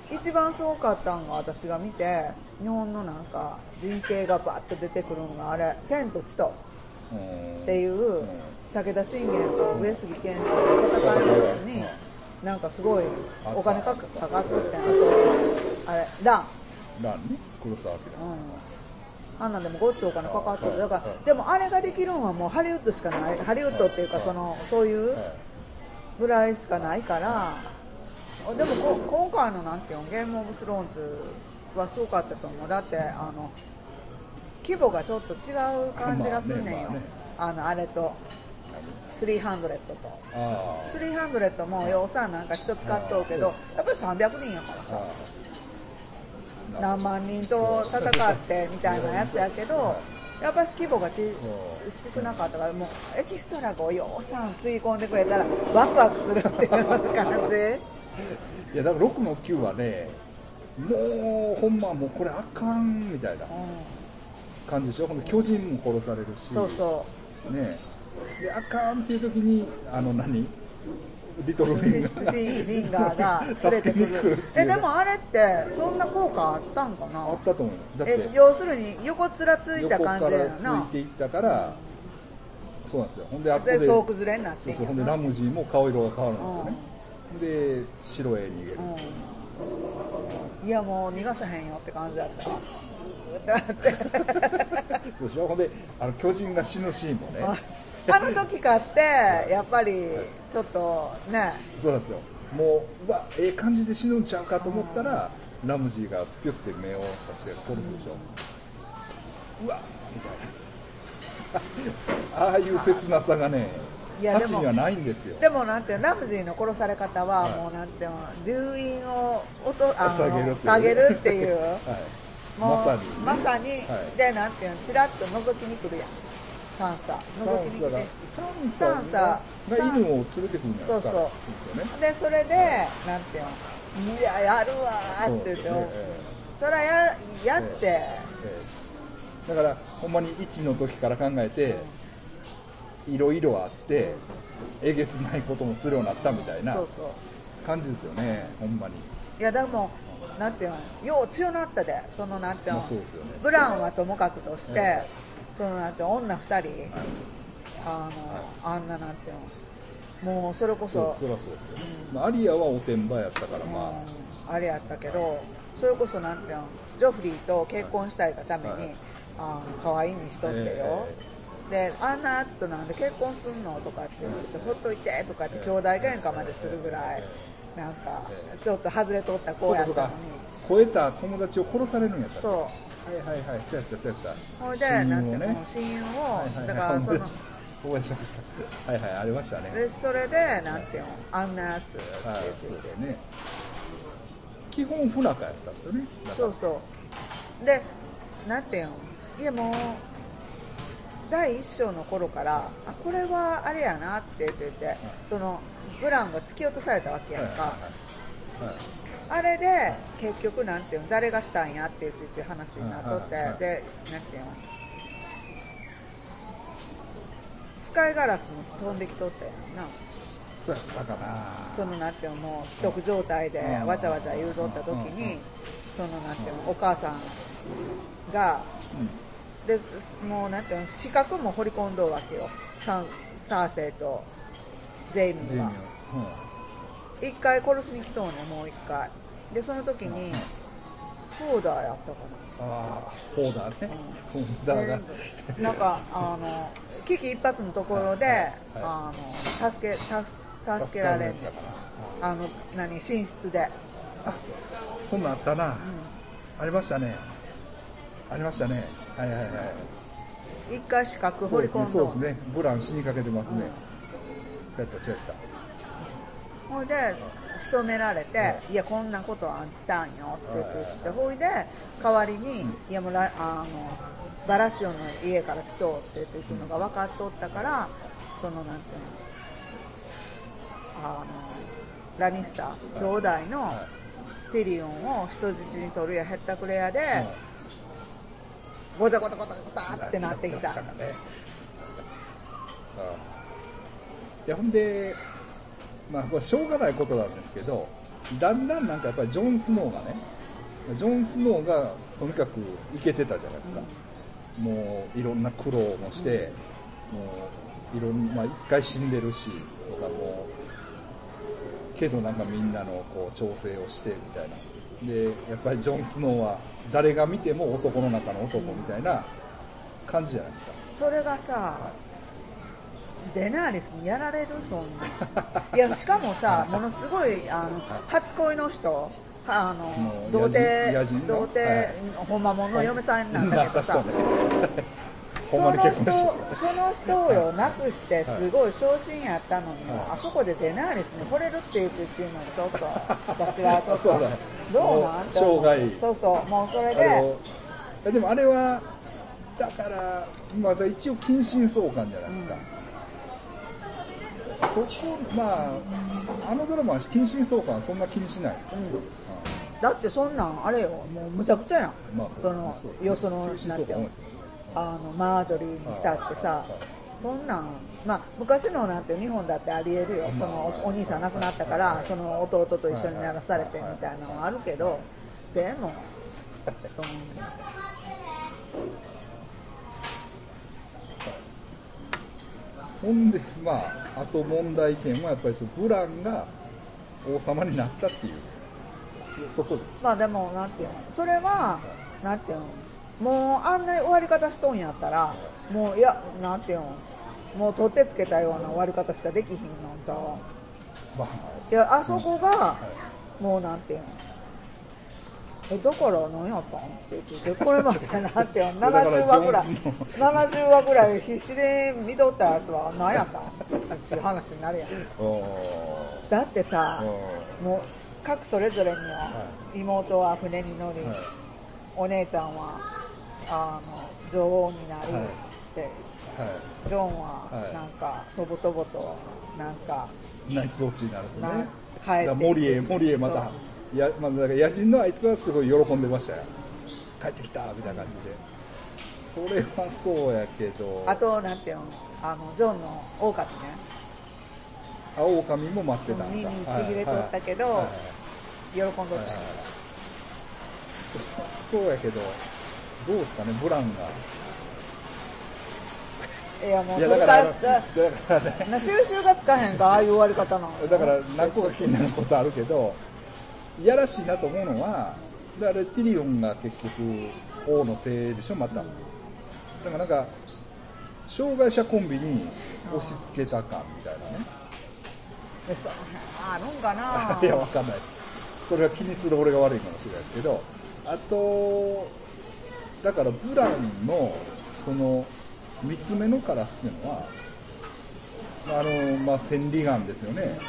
一番すごかったのが私が見て日本のなんか人形がバッと出てくるのがあれ「天と地と」うんっていう武田信玄と上杉謙信の戦いの時になんかすごいお金かかっとってんあとあれラン。ランね黒澤明。うん。あんなんでもごっつお金かかっとってだからでもあれができるのはもうハリウッドしかないハリウッドっていうかそのそういうはい。ぐらいしかないからでもこ今回のなんていうのゲームオブスローンズはすごかったと思う。だってあの規模がちょっと違う感じがすんねんよ、まあのあれと。300と。あ300も予算なんか一つ買っとうけどやっぱり300人やからさ。何万人と戦ってみたいなやつやけどやっぱし規模がち少なかったからもうエキストラが予算つぎ込んでくれたらワクワクするっていう感じ。いやだから6の9はねもうほんまもうこれあかんみたいな。う感じでしょ？ほんで巨人も殺されるし。んそうそね。であかんっていう時にあの何？リトルフィンガー。フィンガーが 連れてくる。えでもあれってそんな効果あったんかな？あったと思います。だってえ要するに横っ面ついた感じやな。ついていったからそうなんですよ。ほんであっこでで総崩れになってそうんそう。ほんでラムジーも顔色が変わるんですよね、で城へ逃げる、うんいやもう逃がさへんよって感じだった。そうでしょ？ほんであの巨人が死ぬシーンもね。あの時買ってやっぱりちょっとね。そうなんですよ。もううわええ感じで死ぬんちゃうかと思ったらラムジーがピュッて目をさして殺すでしょ、うわみたいな。ああいう切なさがねいやでもですよ。でもなんてラムジーの殺され方ははい。もうなんていうの留飲を落とあの下げるっていう。もうまさに、まさに、はい。でなんていうのチラッと覗きに来るやん。サンサ。覗きに来て。サンサがサンサが犬を連れてくるんそうそう。でそれでなんていうのいややるわーって言って。それはややって、ええ。だからほんまに1の時から考えていろいろあってえげつないこともするようになったみたいな感じですよねほんまに。いやでもなんていうのよう強なったでそのなんていうの、まあそうですよね。ブランはともかくとして、えそのなんて女2人、あの、あんななんていうのもうそれこそそそらそうですよ、まあ、アリアはおてんばやったからまあ、うんあれやったけどそれこそなんていうのジョフリーと結婚したいがために、はい。あの可愛いにしとってよ、えであんなやつとなんで結婚すんのとかって言ってほっといてとかって兄弟喧嘩までするぐらいなんかちょっと外れとった子やったのに。超えた友達を殺されるんやったそう。はいはいはい。そうやったそうやった。ほいでなんていう親友を、はいはいだからその思い出しました。はいはい。ありましたね。でそれでなんていうのあんなやつってはい言ってね。基本不仲やったんですよね。そうそう。でなんていうのいやもう第一章の頃からあこれはあれやなって言ってて、そのブランが突き落とされたわけやんか、あれで結局なんていうの誰がしたんやって言って話になっとって、でなんていうのスカイガラスも飛んできとったやんな。そうやったかな。そのなんてもう既得状態でうん。わちゃわちゃ言うとった時うん。にそのなんていうのお母さんがでもうなんていうの資格も掘り込んどうわけよ。サンサーセイとジェイミーは。ジェイミーは。一回殺しに来とうねもう一回。でその時にフォーダーやったかああホーダーね。ホーなダーが。でなんかあの危機一髪のところで、はいはいあの助け助助けられんあの何寝室で。そんなんあったな、ありましたね。ありましたねはいはいはい。一回資格掘り込んどそうですねそうですね。ブラン死にかけてますね、そうやったそうやったほいで仕留められて、い。やこんなことあったんよって言って、ほいで代わりに、いやもうラあのバラシオンの家から来とうって言ってのが分かっとったからそのなんていうのあのラニスター兄弟のはティリオンを人質に取るやへったくれやで、ゴタゴタゴタゴタってなってきた。たかねいやほんでまあこれしょうがないことなんですけどだんだんなんかやっぱりジョン・スノーがねジョン・スノーがとにかくイケてたじゃないですか、もういろんな苦労もして、もういろんまあ一回死んでるしとかもうけどなんかみんなのこう調整をしてみたいな。でやっぱりジョン・スノーは誰が見ても男の中の男みたいな感じじゃないですか、それがさ、デナーリスにやられるそんないやしかもさものすごいあの初恋の人。あの童貞童貞、はい。ほんまもんの嫁さんなんだけどさ、その人その人をよなくしてすごい昇進やったのに、あそこでデナーリスに惚れるっていうっていうのもちょっと 私はちょっとそうだどうなんって生涯そうそうもうそれで。でもあれはだからまだ一応近親相関じゃないですか、そこまああのドラマは近親相関はそんな気にしないですか、だってそんなんあれよ。もうむちゃくちゃやん、まあそのよそのなんてあのマージョリーにしたってさ、そんなんまあ昔のなんて日本だってありえるよ、そのおお兄さん亡くなったから、その弟と一緒にならされてみたいなのはあるけど、でもそんな。ほんでまああと問題点はやっぱりそのブランが王様になったっていう。そそこです。まあでもなんていうの。それはなんていうのもうあんな終わり方しとんやったらもういやなんていうのもう取ってつけたような終わり方しかできひんのんちゃう？まあいやあそこがもうなんていうのえだから何やったん？って言ってこれまでなんていうの だから70話ぐらい。ジョンス70話ぐらい必死で見とったやつは何やったん？っていう話になるやん。おだってさー。もう各それぞれには妹は船に乗り、はい。お姉ちゃんはあの女王になり、はい。ジョンははいなんかとぼとぼとなんかいナイツウォッチになるんですよね。な帰森へ森へまたや、まあ、だから野人のあいつはすごい喜んでましたよ。帰ってきたみたいな感じで。それはそうやけど。あとなんていうのあのジョンの狼ね。青狼も待ってたんだ。耳ちぎれとったけどはい。はい。はい。喜んどったよ、はいはいそそうやけどどうですかねブランが。いやもういやだかだからね。な収集がつかへんかああいう終わり方なの。だから何個か気になることあるけどいやらしいなと思うのはだからティリオンが結局王の手でしょまた。だからなんか障害者コンビに押し付けた感みたいなね。えそあるんかな。いやわかんないです。それは気にする俺が悪いかもしれないけど。あとだからブランのその三つ目のカラスっていうのはあの、まあ、千里眼ですよね。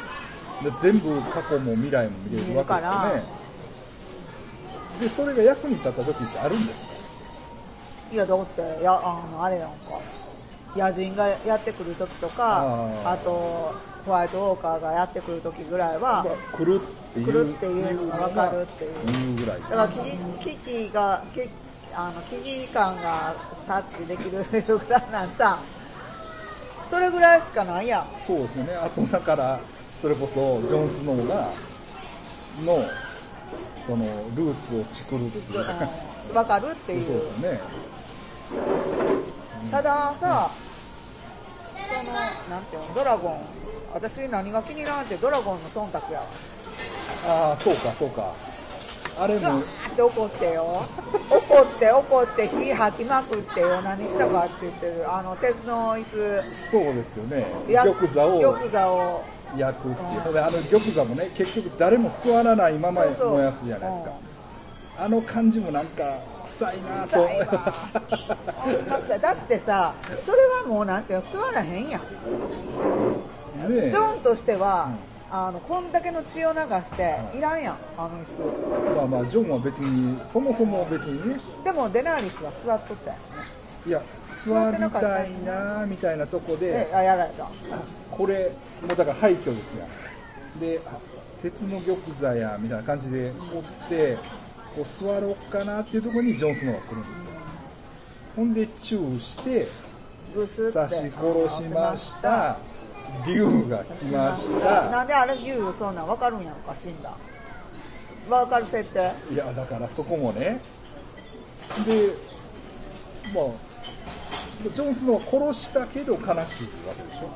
で全部過去も未来も見れるわけですよね。でそれが役に立った時ってあるんですか？いやだってやあのあれやんか。野人がやってくる時とかあとホワイトウォーカーがやってくる時ぐらいは来るっていう来るっていうのが分かるっていう。ぐらい。だから危機危機が危あの危機感が察知できるぐらいなんさそれぐらいしかないやん。そうですよね。あとだからそれこそジョン・スノーがのそのルーツをチクるっていう。うん。分かるっていう。そうですよね。たださ、そのなんていうのドラゴン。私何が気に入らんってドラゴンの忖度やわ。ああそうかそうかあれも。ガーって怒ってよ。怒って怒って火吐きまくってよ。何したかって言ってる。あの鉄の椅そうですよね。玉座を。玉座を。焼くっていう。ほんであの玉座もね結局誰も座らないまま燃やすじゃないですか。あの感じもなんか臭いなと。臭い。だってさそれはもうなんていうの座らへんやん。ねえ。ジョンとしては、あのこんだけの血を流してい。らんやんあの椅子。まあまあジョンは別にそもそも別にね。でもデナーリスは座っとったよね。いや座りたいなみたいなとこでえあやられたこれもうだから廃墟ですやん。であ鉄の玉座やみたいな感じで追ってこう座ろうかなっていうところにジョン・スノーが来るんですよ。ほんでチューして刺し殺しました竜が来ましなたんであれ竜そんなん分かるんやろか死んだ。分かる設定。いやだからそこもね。でまあジョン・スノーは殺したけど悲しいわけでしょ。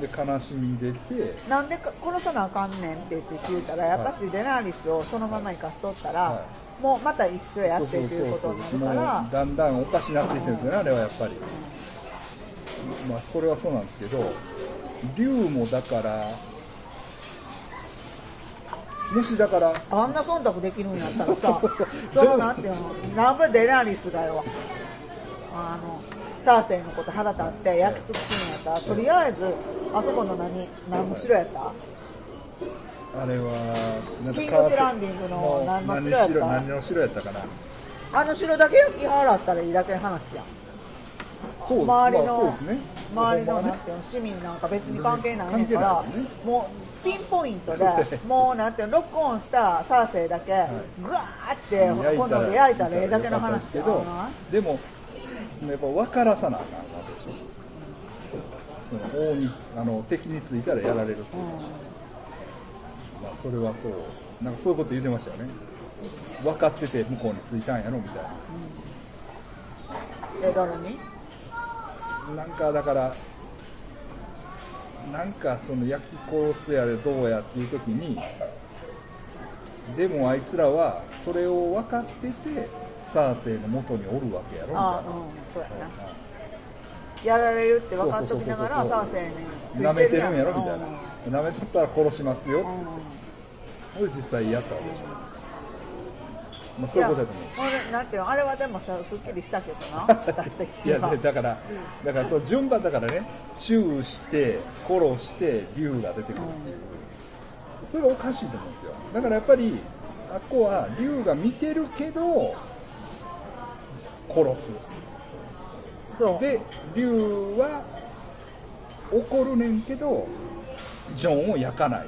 で悲しんでて。なんでか殺さなあかんねんって言って聞いたらやっぱしデナーリスをそのまま生かしとったら、はもうまた一緒やってっていうことになるからだんだんおかしになっていってるんですよねあれはやっぱり。まあそれはそうなんですけど竜もだからもしだから。あんな忖度できるんやったらさ そのなんていうの？なんぼデナーリスがよ。あのサーセイのこと腹立って焼き尽くすんやった。らとりあえずあそこの何？何の城やった？あれはキングスランディングの何の城やった？何の城やったかな？あの城だけ焼き払ったらいいだけの話やん。そう周りの、まあそうですね周りのなんていうの市民なんか別に関係ないねんから、もうピンポイントで もうなんていうのロックオンしたサーセイだけぐわーって炎で焼いたらええだけの話けどでもやっぱ分からさなあかんわけでしょ。その王にあの敵についたらやられるっていう、まあそれはそう。なんかそういうこと言ってましたよね。分かってて向こうについたんやろみたいえ誰に？ななんかだからなんかその焼き殺すやれどうやっていう時にでもあいつらはそれを分かっててサーセイの元におるわけやろみたいな。あうんそうやな。やられるって分かっときながらサーセイになめてるん。んやろみたいな。なめとったら殺しますようん。うん実際やったわけでしょ、まあ、そういうことだと思う。それなんていうのあれはでもさすっきりしたけどな 私的いやには。でだからだからそう順番だからねチューして殺して竜が出てくる。っていうそれがおかしいと思うんですよ。だからやっぱりあっこは竜が見てるけど殺そう。すで竜は怒るねんけどジョンを焼かない。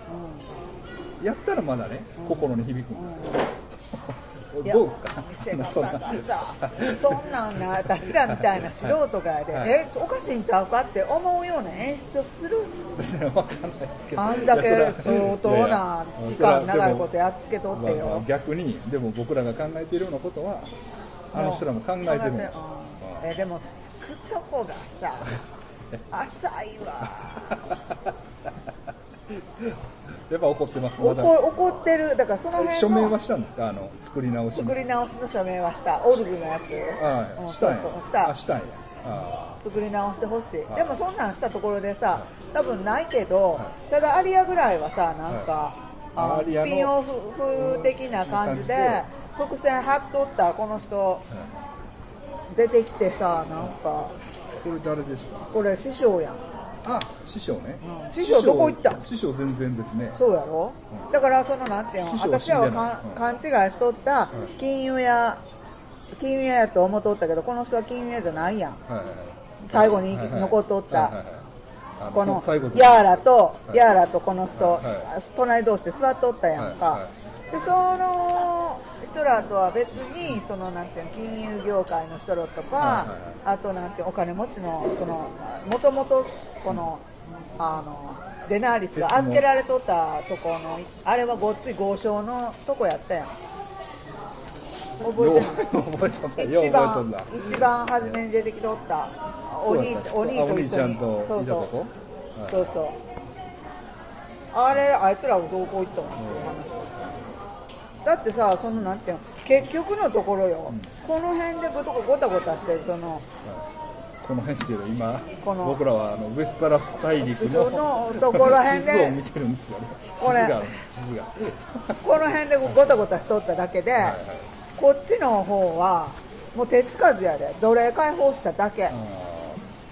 やったらまだね心に響くんですよ、いやどうですか？見せそんな方がさそんな。んな私らみたいな素人がやで、はい。えおかしいんちゃうかって思うような演出をする？わかんないですけど。あんだけ相当な時間長いことやっつけとってよ。逆にでも僕らが考えているようなことはあの人らも考えてるんですうんえでも作った方がさ 浅いわやっぱ怒ってます怒まだ。怒ってる。だからその辺の署名はしたんですか？あの作り直し作り直しの署名はした。オルグのやつ、はいしたんや。そうした。あしたんや。あ作り直してほしい、はい。でもそんなんしたところでさ多分ないけど、ただアリアぐらいはさなんか、はい。あのアリアのスピンオフ風的な感じで感伏線張っとったこの人出てきてさなんか。これ誰でした？これ師匠やんあ師匠ね、うん。師匠。どこ行った？師匠全然ですね。そうやろ、だからそのなんていうの？私らは死ん勘違いしとった金融屋金融屋やと思っとったけどこの人は金融屋じゃないやん。はいはいはい。最後にはいはい残っとった。はいはいはい。あこのヤーラと、はい。ヤーラとこの人、はい隣同士で座っとったやんか、はいはでその人らとは別にそのなんていうの金融業界の人らとか、はいはいはい。あとなんてお金持ちのそのもともとこのあのデナーリスが預けられとったとこのあれはごっつい豪商のとこやったやん。覚えてな。い一番一番初めに出てきとったお兄お兄と一緒に。ちゃんとそうそう。はい。そうそう。あれあいつらはどこ行ったの？っていう話だってさそのなんていうの結局のところよ、この辺でごとごたごたしてるその。この辺っていうの今この。僕らはあのウエスタラフ大陸のそのところら辺で地図を見てるんですよね。地これ図があるんです地図が。この辺でごたごたしとっただけで、はいはいこっちの方はもう手つかずやで。奴隷解放しただけ。あ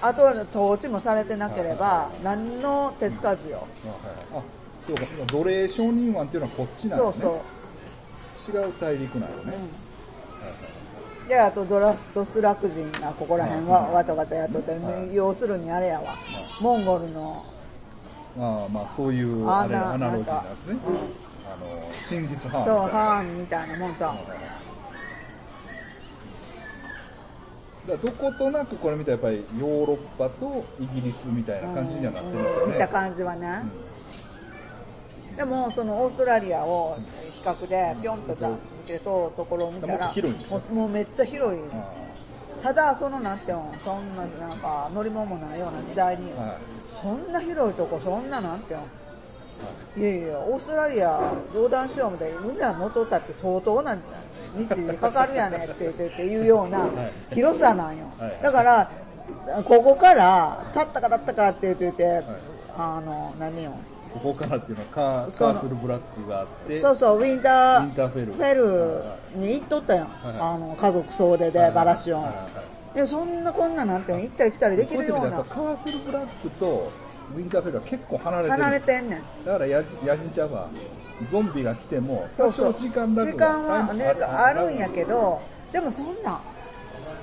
あとは統治もされてなければ何の手つかずよ、ーあはいあそうか。奴隷承認湾っていうのはこっちなんそうですねそう違う大陸なのね、であとドラスドスラク人がここら辺はわたわたやっとって、はい。要するにあれやわ、モンゴルのああまあそういうあれアナロジーなんですね。あのチンギス・ハーンそうみたいな。ハーンみたいなもんさ、だどことなくこれ見たらやっぱりヨーロッパとイギリスみたいな感じにはなってるんですよね、見た感じはね、でもそのオーストラリアを比較でピョンとだけとところを見たらもうめっちゃ広い。あただそのなんていうのそんななんか乗り物もないような時代に、そんな広いとこそんななんていうのい。やいやオーストラリア横断しようみたいに海は乗っとったって相当な日時かかるやねって言ってっていうような広さなんよ。はい。だからここから立ったか立ったかって言ってて、あの何よここからっていうのはカーカースルブラックがあってそうそうウィンターウィンターフェル。フェルに行っとったやん、はいあの家族総出ではいはいバラシオン、はいはいはい。いやそんなこんななんて行ったり来たりできるような。カースルブラックとウィンターフェルは結構離れてる。離れてんねん。だからヤジヤジンちゃんはゾンビが来てもそうそう。時間だ時間はねあるんやけどでもそんな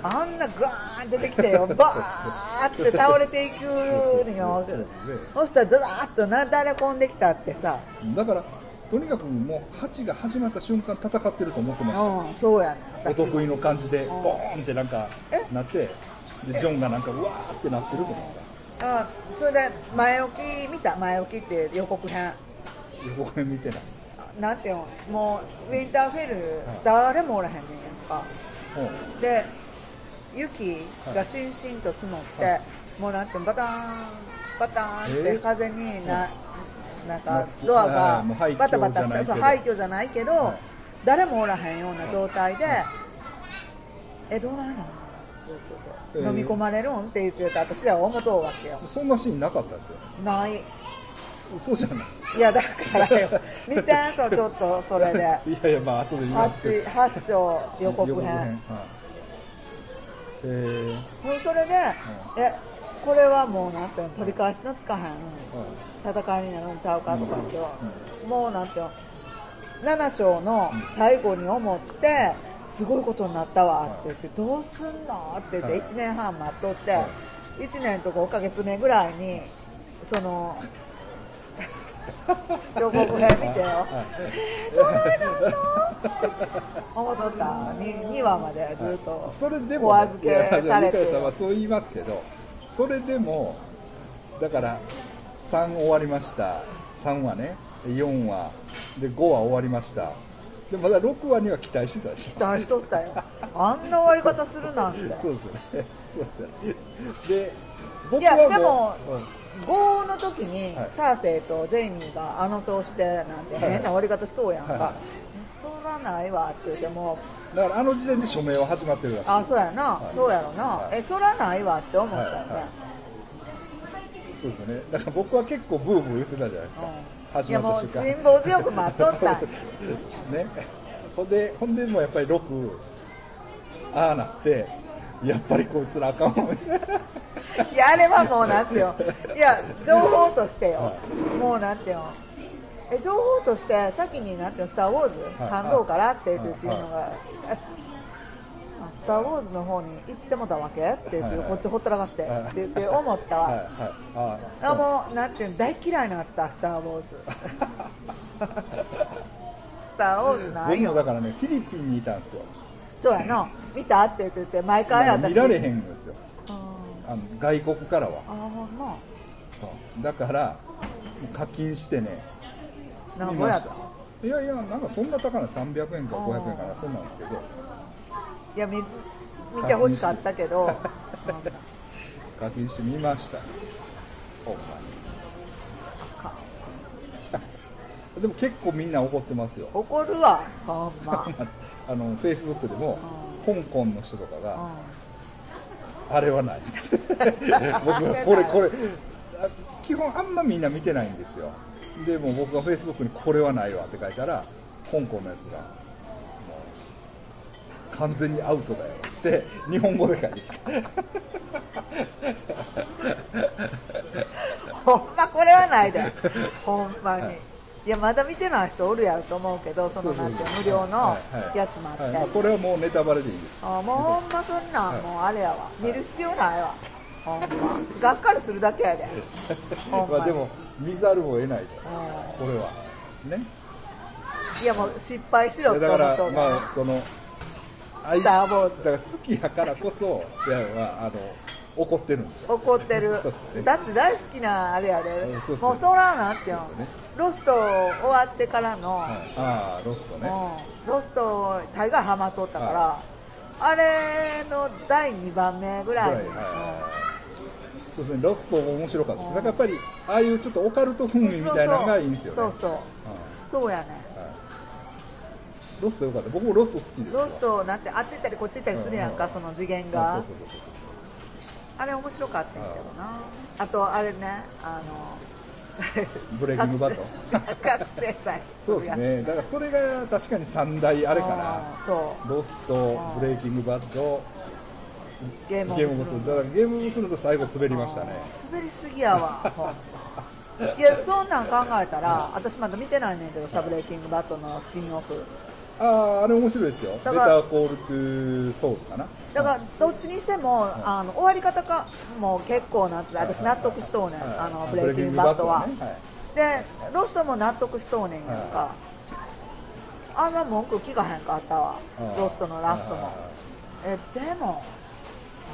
あんなガーン出てきてよ。バーって倒れていく。のよそうそしたらドラーッとなだれ込んできたってさ。だからとにかくもう8が始まった瞬間戦ってると思ってました。うんそうやね。お私得意の感じでボーンってなんかえ？なってでジョンがなんかうわーってなってると思っあそれで前置き見た？前置きって予告編。た横これ見てない。なんていうの？もうウィンターフェル誰もおらへんねんやんか。うん。で雪がしんしんと積もって、はもうなんてバターンバターンってえー。風にな、なんかドアが墟バタバタしてそう廃墟じゃないけど、はい。誰もおらへんような状態で、えどうなんの飲み込まれるんって言ってて私は思うとうわけよ。そんなシーンなかったですよ。ない。嘘じゃないです。いやだからよ。見てそうちょっとそれで。いやいやまあ後で言いますけど。発発祥予告編。はい。えーもうそれで、えこれはもうなんて取り返しのつかへん。戦いになるんちゃうかとか言っては、もうなんていうの7章の最後に思ってすごいことになったわって言って、どうすんのって言ってはい。1年半待っとって、は1年と5ヶ月目ぐらいにその予告編見てよ、えー、どないなんの思っとった。2, 2話までずっとそれでも、お預けされて。さんはそう言いますけどそれでもだから3終わりました。3話ね4話で5話終わりました。でもまだ6話には期待してたでしょ。期待しとったよ。あんな終わり方するなんて。そうですよね。そうですよね。で僕いやはでもうん5の時にはい。サーセイとジェイミーがあの調子でなんて変な終わり方しとうやんか、はいはい。そらないわって言っても。だからあの時点で署名は始まってるらしい。あそうやな、い。そうやろな、はい。えそらないわって思ったよね、はいはいそうですよね。だから僕は結構ブーブー言ってたじゃないですか、うん。い始やもうまった瞬間。辛抱強く待っとった。ん ね。ほんでほんでもうやっぱり6ああなってやっぱりこいつらあかんわ。いやあれはもうなんてよいや情報としてよ、はもうなんてよえ情報として先になんていスター・ウォーズ、はい。感動からって言ってっていうのが、スター・ウォーズの方に行ってもたわけ？って言って、こっちほったらかして、はい。って言って思ったわ、ああもうなんていうの大嫌いになったスター・ウォーズ。スター・ウォーズないよ。僕もだからねフィリピンにいたんですよそうやな。見たって言ってて毎回私。見られへんんですよ。ああの外国からは。あほんま。う。んだから課金してねなんぼやった？いやいやなんかそんな高ない300円か500円かな？そんなんですけど。いや見見てほしかったけど。課金してみました。ほんまかに でも結構みんな怒ってますよ。怒るわほんま、あのフェイスブックでも香港の人とかが、うあれはない。僕はこれこれあ基本あんまみんんな見てないんですよ。でも僕がフェイスブックにこれはないわって書いたら香港のやつがもう完全にアウトだよって日本語で書いてん、ほんまこれはないで。ほんまにいやまだ見てない人おるやろと思うけどそのなんて無料のやつもあって、はいはい。まあこれはもうネタバレでいいです。あもうほんまそんなんはいもうあれやわ。見る必要ないわ。ほんま。がっかりするだけやで。まあでも見ざるを得ないと。うこれは。ね。んいやもう失敗しろって思っとうまあその愛スター・ウォーズ。だから好きやからこそいやはあの怒ってるんですよ。怒ってる。ね。だって大好きなあれやで。うんそうそうもうそらなってよね。ロスト終わってからの、はい。ああロストね。うん、ロスト大概ハマっとったから、あれの第2番目ぐらい。はいそうですね。ロストも面白かったです。だからやっぱりああいうちょっとオカルト風味みたいなのがいいんですよね。そうそうはい。そうやね。はい。ロストよかった。僕もロスト好きですわ。ロストなんてあっち行ったりこっち行ったりするやんか、うんその次元あがそうそうそうそうあれ面白かったんやけどな。あとあれねあの ブレイキングバット？覚醒剤そうですね。だからそれが確かに三大あれかなそう。ロストブレイキングバット。ゲームオゲームオブブスローンスローンだからゲームオブスローンと最後滑りましたね。滑りすぎやわいやそんなん考えたら私まだ見てないねんけどサブレイキングバットのスピンオフあああれ面白いですよ。ベタだからーコールトゥソウルかな。だからどっちにしてもあの終わり方かもう結構なって私納得しとうねん。はいあのブレイキングバットは。ブレイキングバットはねでロストも納得しとうねんやんか。あんな文句聞かへんかったわ。はいロストのラストも。はいえでも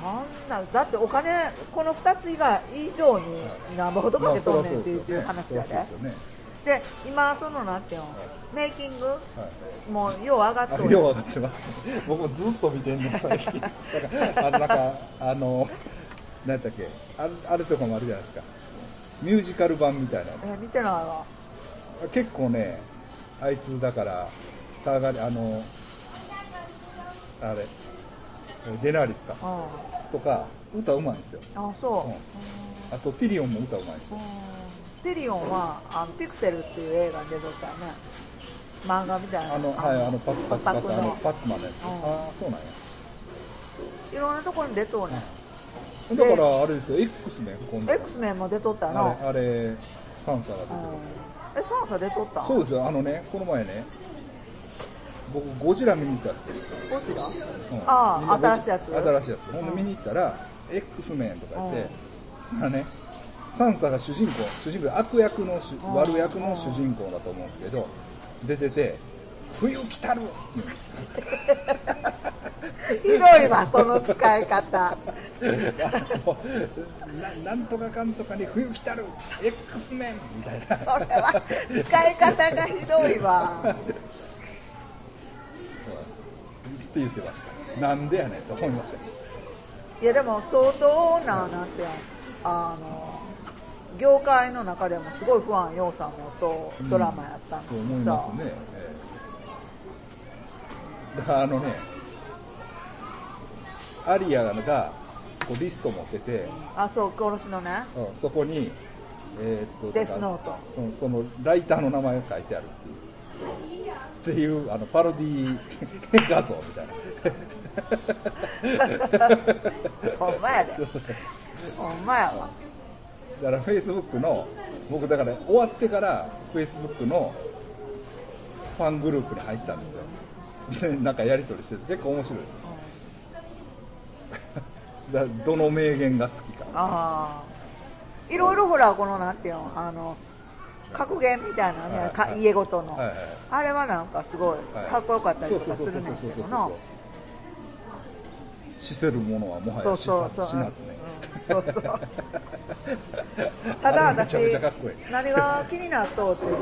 あんなだってお金この2つ以外以上に何ぼほどかけとんねんっていうっていう話やで。そうですよね。で今そのなんていうの？メイキング？もうよう上がっとる。あよう分かってます。僕もずっと見てんの最近。だからあのなんかあの何やっけ。ああれとかもあるじゃないですか。ミュージカル版みたいなやえ見てないわ。つ結構ねあいつだからたがりあのあれデナーリスか。うん。とか歌うまいんですよ、あそう、うん。あとティリオンも歌うまいんですよ。ティリオンはあのピクセルっていう映画に出とったよね漫画みたいな。あのはいあのパックパックパックあののパックマンのやつ、うん。ああそうなんや。いろんなところに出とうね。んだからあれですよ。X ね今度。X メンも出とったのあれあれサンサが出てうん。ますえサンサ出とった？そうですよ。あのねこの前ね僕ゴジラ見に行ったんですよ、ゴジラ？うん。ああ新しいやつ？新しいやつ。ほんで見に行ったら X メンとか言って、あねサンサが主人公。主人公で悪役の主うん。悪役の主人公だと思うんですけど出てて「冬来たる!」ひどいわその使い方。ななんとかかんとかに冬来たる。X メン。みたいな。それは使い方がひどいわ。って言ってました。なんでやねんと思いました。いやでも相当ななんてあの業界の中でもすごい不安要素のとドラマやったと思のにさ、いますね、ええ。だからあのねアリアがこうリスト持ってて、あそう殺しのね。うんそこに、えーっとデスノート。うん、そのライターの名前が書いてあるっていう。っていうあのパロディ画像みたいな。ほんまやで。ほんまやわだからフェイスブックの僕だから終わってからフェイスブックのファングループに入ったんですよ。でなんかやり取りしてて結構面白いです。だどの名言が好きか。ああいろいろほらこのなんていうのあの格言みたいなね、かはいはい。家ごとの、はいはいあれはなんかすごいはい。かっこよかったりとかするねんそうそうそうけどな死せるものはもはや死なずねそうそうただ私何が気になっとうって言っ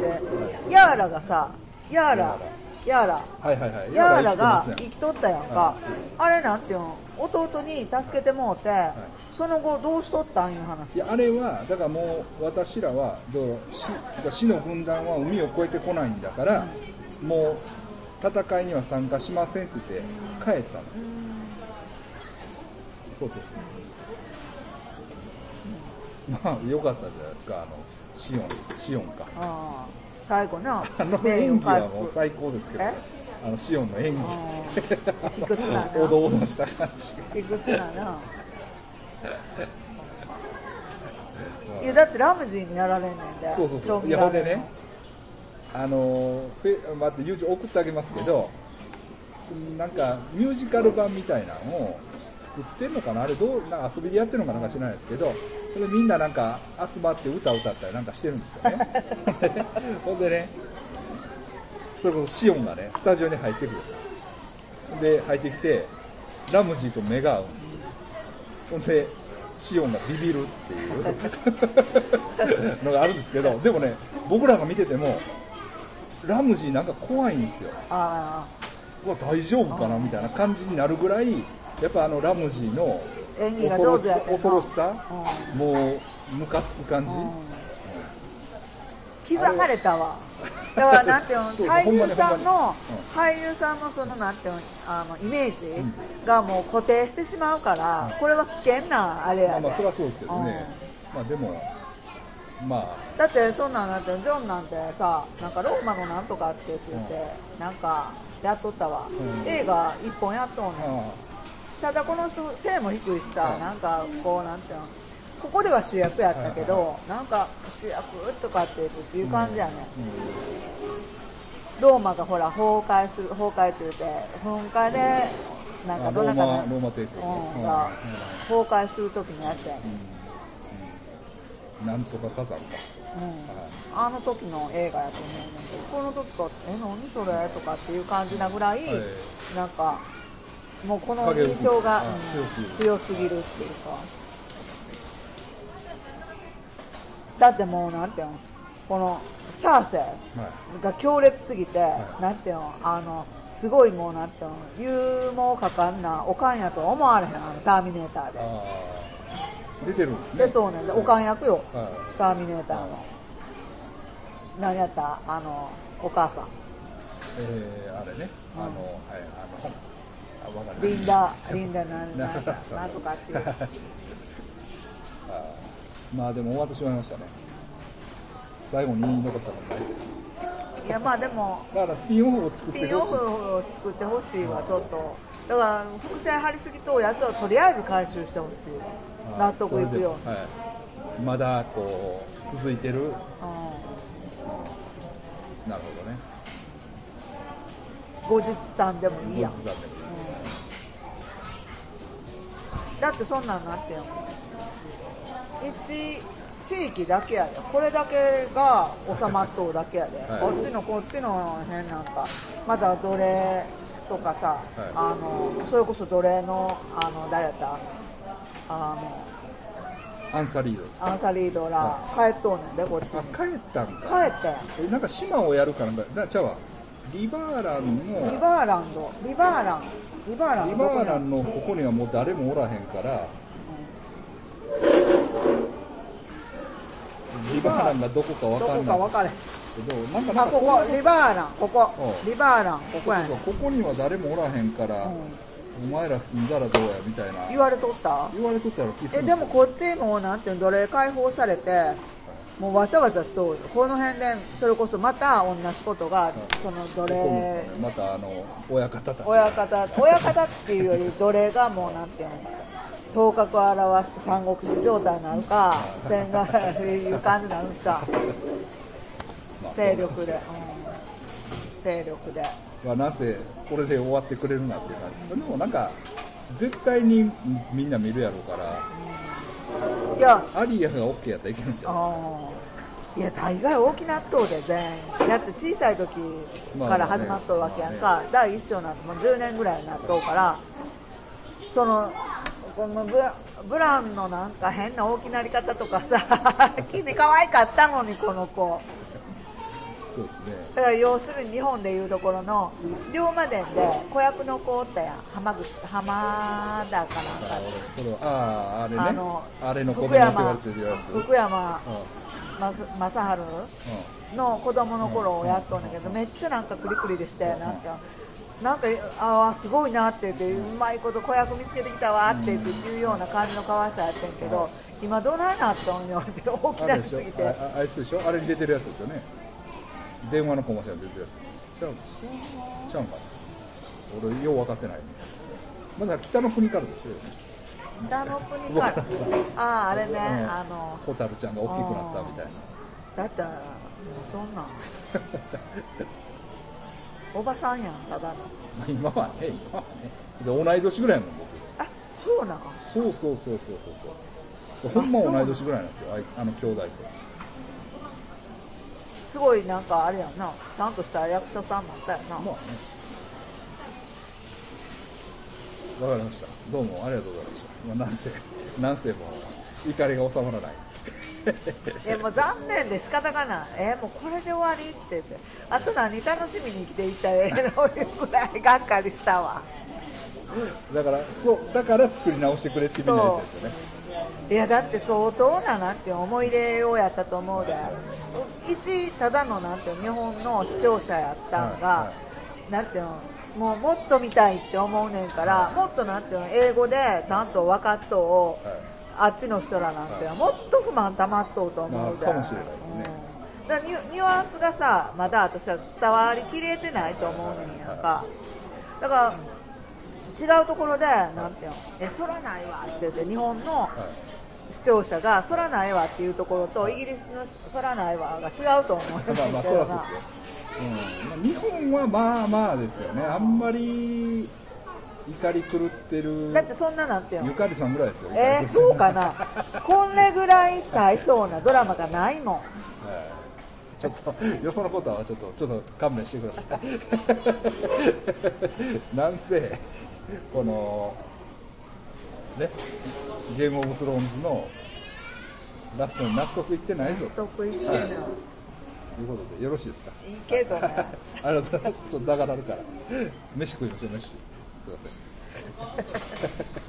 てヤーラがさヤーラヤーラはいはいはいヤーラが生きとったやんか、あれなんていうの弟に助けてもうて、その後どうしとったんいう話いやあれはだからもう私らはどう死死の軍団は海を越えてこないんだから、もう戦いには参加しませんって言って帰ったの、そうそうそう。まあ良かったじゃないですか。あのシオンシオンか。ああ最後な。あの演技はもう最高ですけど。ねあのシオンの演技。うん卑屈だな。おどおどした感じ卑屈だな。いやだってラムジーにやられんねんでそうそうそう。いやほんでねあのフェ待って YouTube 送ってあげますけどすなんかミュージカル版みたいなのを作ってんのかな？あれどうなんか遊びでやってるのかなんか知らないですけどそれでみんななんか集まって歌歌ったりなんかしてるんですよね。ほんでねそれこそシオンがねスタジオに入ってくるんですよで入ってきてラムジーと目が合うんですよ。ほんでシオンがビビるっていう。のがあるんですけどでもね僕らが見ててもラムジーなんか怖いんですよ。あうわ大丈夫かな？みたいな感じになるぐらいやっぱあのラムジーのあ演技が上手やってんな。恐ろしさ、もうムカつく感じ、うん。刻まれたわ。だからなんていうの俳優さんのに俳優さんのそのなんていうのあのイメージがもう固定してしまうからこれは危険なあれやで。まあまあそれはそうですけどね、まあでもまだってそんなんだってジョンなんてさなんかローマのなんとかって言って、なんかやっとったわ、うん。映画一本やっとんあねん。あただこの人背も低いしさ、はい。なんかこうなんていうのここでは主役やったけど、なんか主役とかって言ってっていう感じやね、ローマがほら崩壊する崩壊って言って噴火でなんかあどなたかローマローマ帝国。うんうん。が崩壊する時のやつやね、なんとか火山か、うん、あの時の映画やと思うねんけどこの時かえ何それ？とかっていう感じなぐらい、はい。なんかもうこの印象が、強すぎる。っていうか。だってもうなんていうの？このサーセが強烈すぎて、い。なんていうの？あのすごいもうなんていうの？勇猛果敢なおかんやとは思われへんあのターミネーターで。出てるんですね。でとうねんでおかん役よ、はターミネーターの、何やった？あのお母さん。えー、あれね、あの、はい、あの、あ、わかる。リンダリンダなんなんとかっていうあ まあ、でも終わってしまいましたね。最後に言い残したことないですよ。いやまあでもだから、スピンオフを作スってほしい。ピンオフを作ってほしいわちょっとだから伏線張りすぎとやつをとりあえず回収してほしいあ納得いくように、はい。まだ、こう、続いてる。うなるほどね。ん、後日談でもいいやん後日談でもだってそんなんなってんの一地域だけやで。これだけが収まっとうだけやで、はい。こっちのこっちの辺なんかまだ奴隷とかさ、はい。あのそれこそ奴隷のあの誰やった？あのアンサリード。アンサリードら帰っとうねんでこっちに。あ、帰ったんか。帰ってん。え、なんか島をやるからな、なちゃうわ。リバーランのリバーランド。リバーランリバーランリドどこにあるバーランのここにはもう誰もおらへんからリバーランがどこかわどかんない。こか分かれけどなんかなんかそうこリバーラン。ここ。うん。リバーラン。ここやねここには誰もおらへんから、うん。お前ら住んだらどうやみたいな言われとった言われとったらえでもこっちもうなんていうの奴隷解放されてもうわちゃわちゃしとるこの辺でそれこそまた同じことがその奴隷すね。またあの親方たち親方親方っていうより奴隷がもうなんていうの頭角を表して三国志状態になるか戦がいう感じになるんちゃうまあ勢力で、うん、勢力で。まあ、なぜこれで終わってくれるなっていう感じででもなんか絶対にみんな見るやろうからいやアリアが OK やったらいけるんじゃないあー。いや大概大きなっとうで全員。だって小さい時から始まっとるわけやんか、第一章なんてもう10年ぐらいになっとうからそのこのブラブランのなんか変な大きなり方とかさ 木に可愛かったのにこの子そうですね。だから要するに日本でいうところの龍馬伝で子役の子おったやん。浜口浜田かなんあか俺それはあああれね。あのあれの子供って言われ福山てるやつ。福山うま正治の子供の頃をやっとんだけどめっちゃなんかクリクリでしてなんかなんかああすごいなって言ってうまいこと子役見つけてきたわって言って言うような感じの可愛さやってんけど今どないなっとんよって大きなりすぎて。あああいつでしょ？あれに出てるやつですよね電話のコマーシャルに出てるやつちゃうんです。ちゃうんかな。俺よう分かってない。まだ北の国からです。よ北の国から。あああれね。うん。あの蛍ちゃんが大きくなったみたいな。だったらもうそんなん。おばさんやんただの。今はね今はね。で同い年ぐらいやもん僕。あそうなん。そうそうそうそうそうそう。ほんま同い年ぐらいなんですよ。あいあの兄弟とすごいなんかあれやんな。ちゃんとした役者さんになったよな、まあね。わかりました。どうもありがとうございました、まあ、なんせ なんせもう怒りが収まらない。いやもう残念で仕方がない。えもうこれで終わりって言って。あと何楽しみに生きていったらええのいうぐらいがっかりしたわ。だからそうだから作り直してくれってみんな言ったんですよねいやだって相当ななんて思い入れをやったと思うで。一ただのなんて日本の視聴者やったんが、はいはなんていうのもうもっと見たいって思うねんからもっとなんていうの英語でちゃんと分かっとう、はい。あっちの人らなんて、もっと不満溜まっとうと思うで、まあかもしれないですね。うん。だニュニュアンスがさまだ私は伝わりきれてないと思うねんやんか。だから違うところでなんていうのえそらないわって言って日本の視聴者がそらないわっていうところとイギリスのそらないわが違うと思うねんまあまあそうですよ、うん。まあ、日本はまあまあですよね。あんまり怒り狂ってる。だってそんななんていうの？ゆかりさんぐらいですよ。えー、そうかな？これぐらい大層なドラマがないもん。はい。ちょっとよそのことはちょっとちょっと勘弁してください。なんせこのねゲームオブスローンズのラストに納得いってないぞと。得意っていうの。はいうことでよろしいですか？いいけどね。ありがとうございます。ちょっと長なるから。飯食いましょう飯。すいません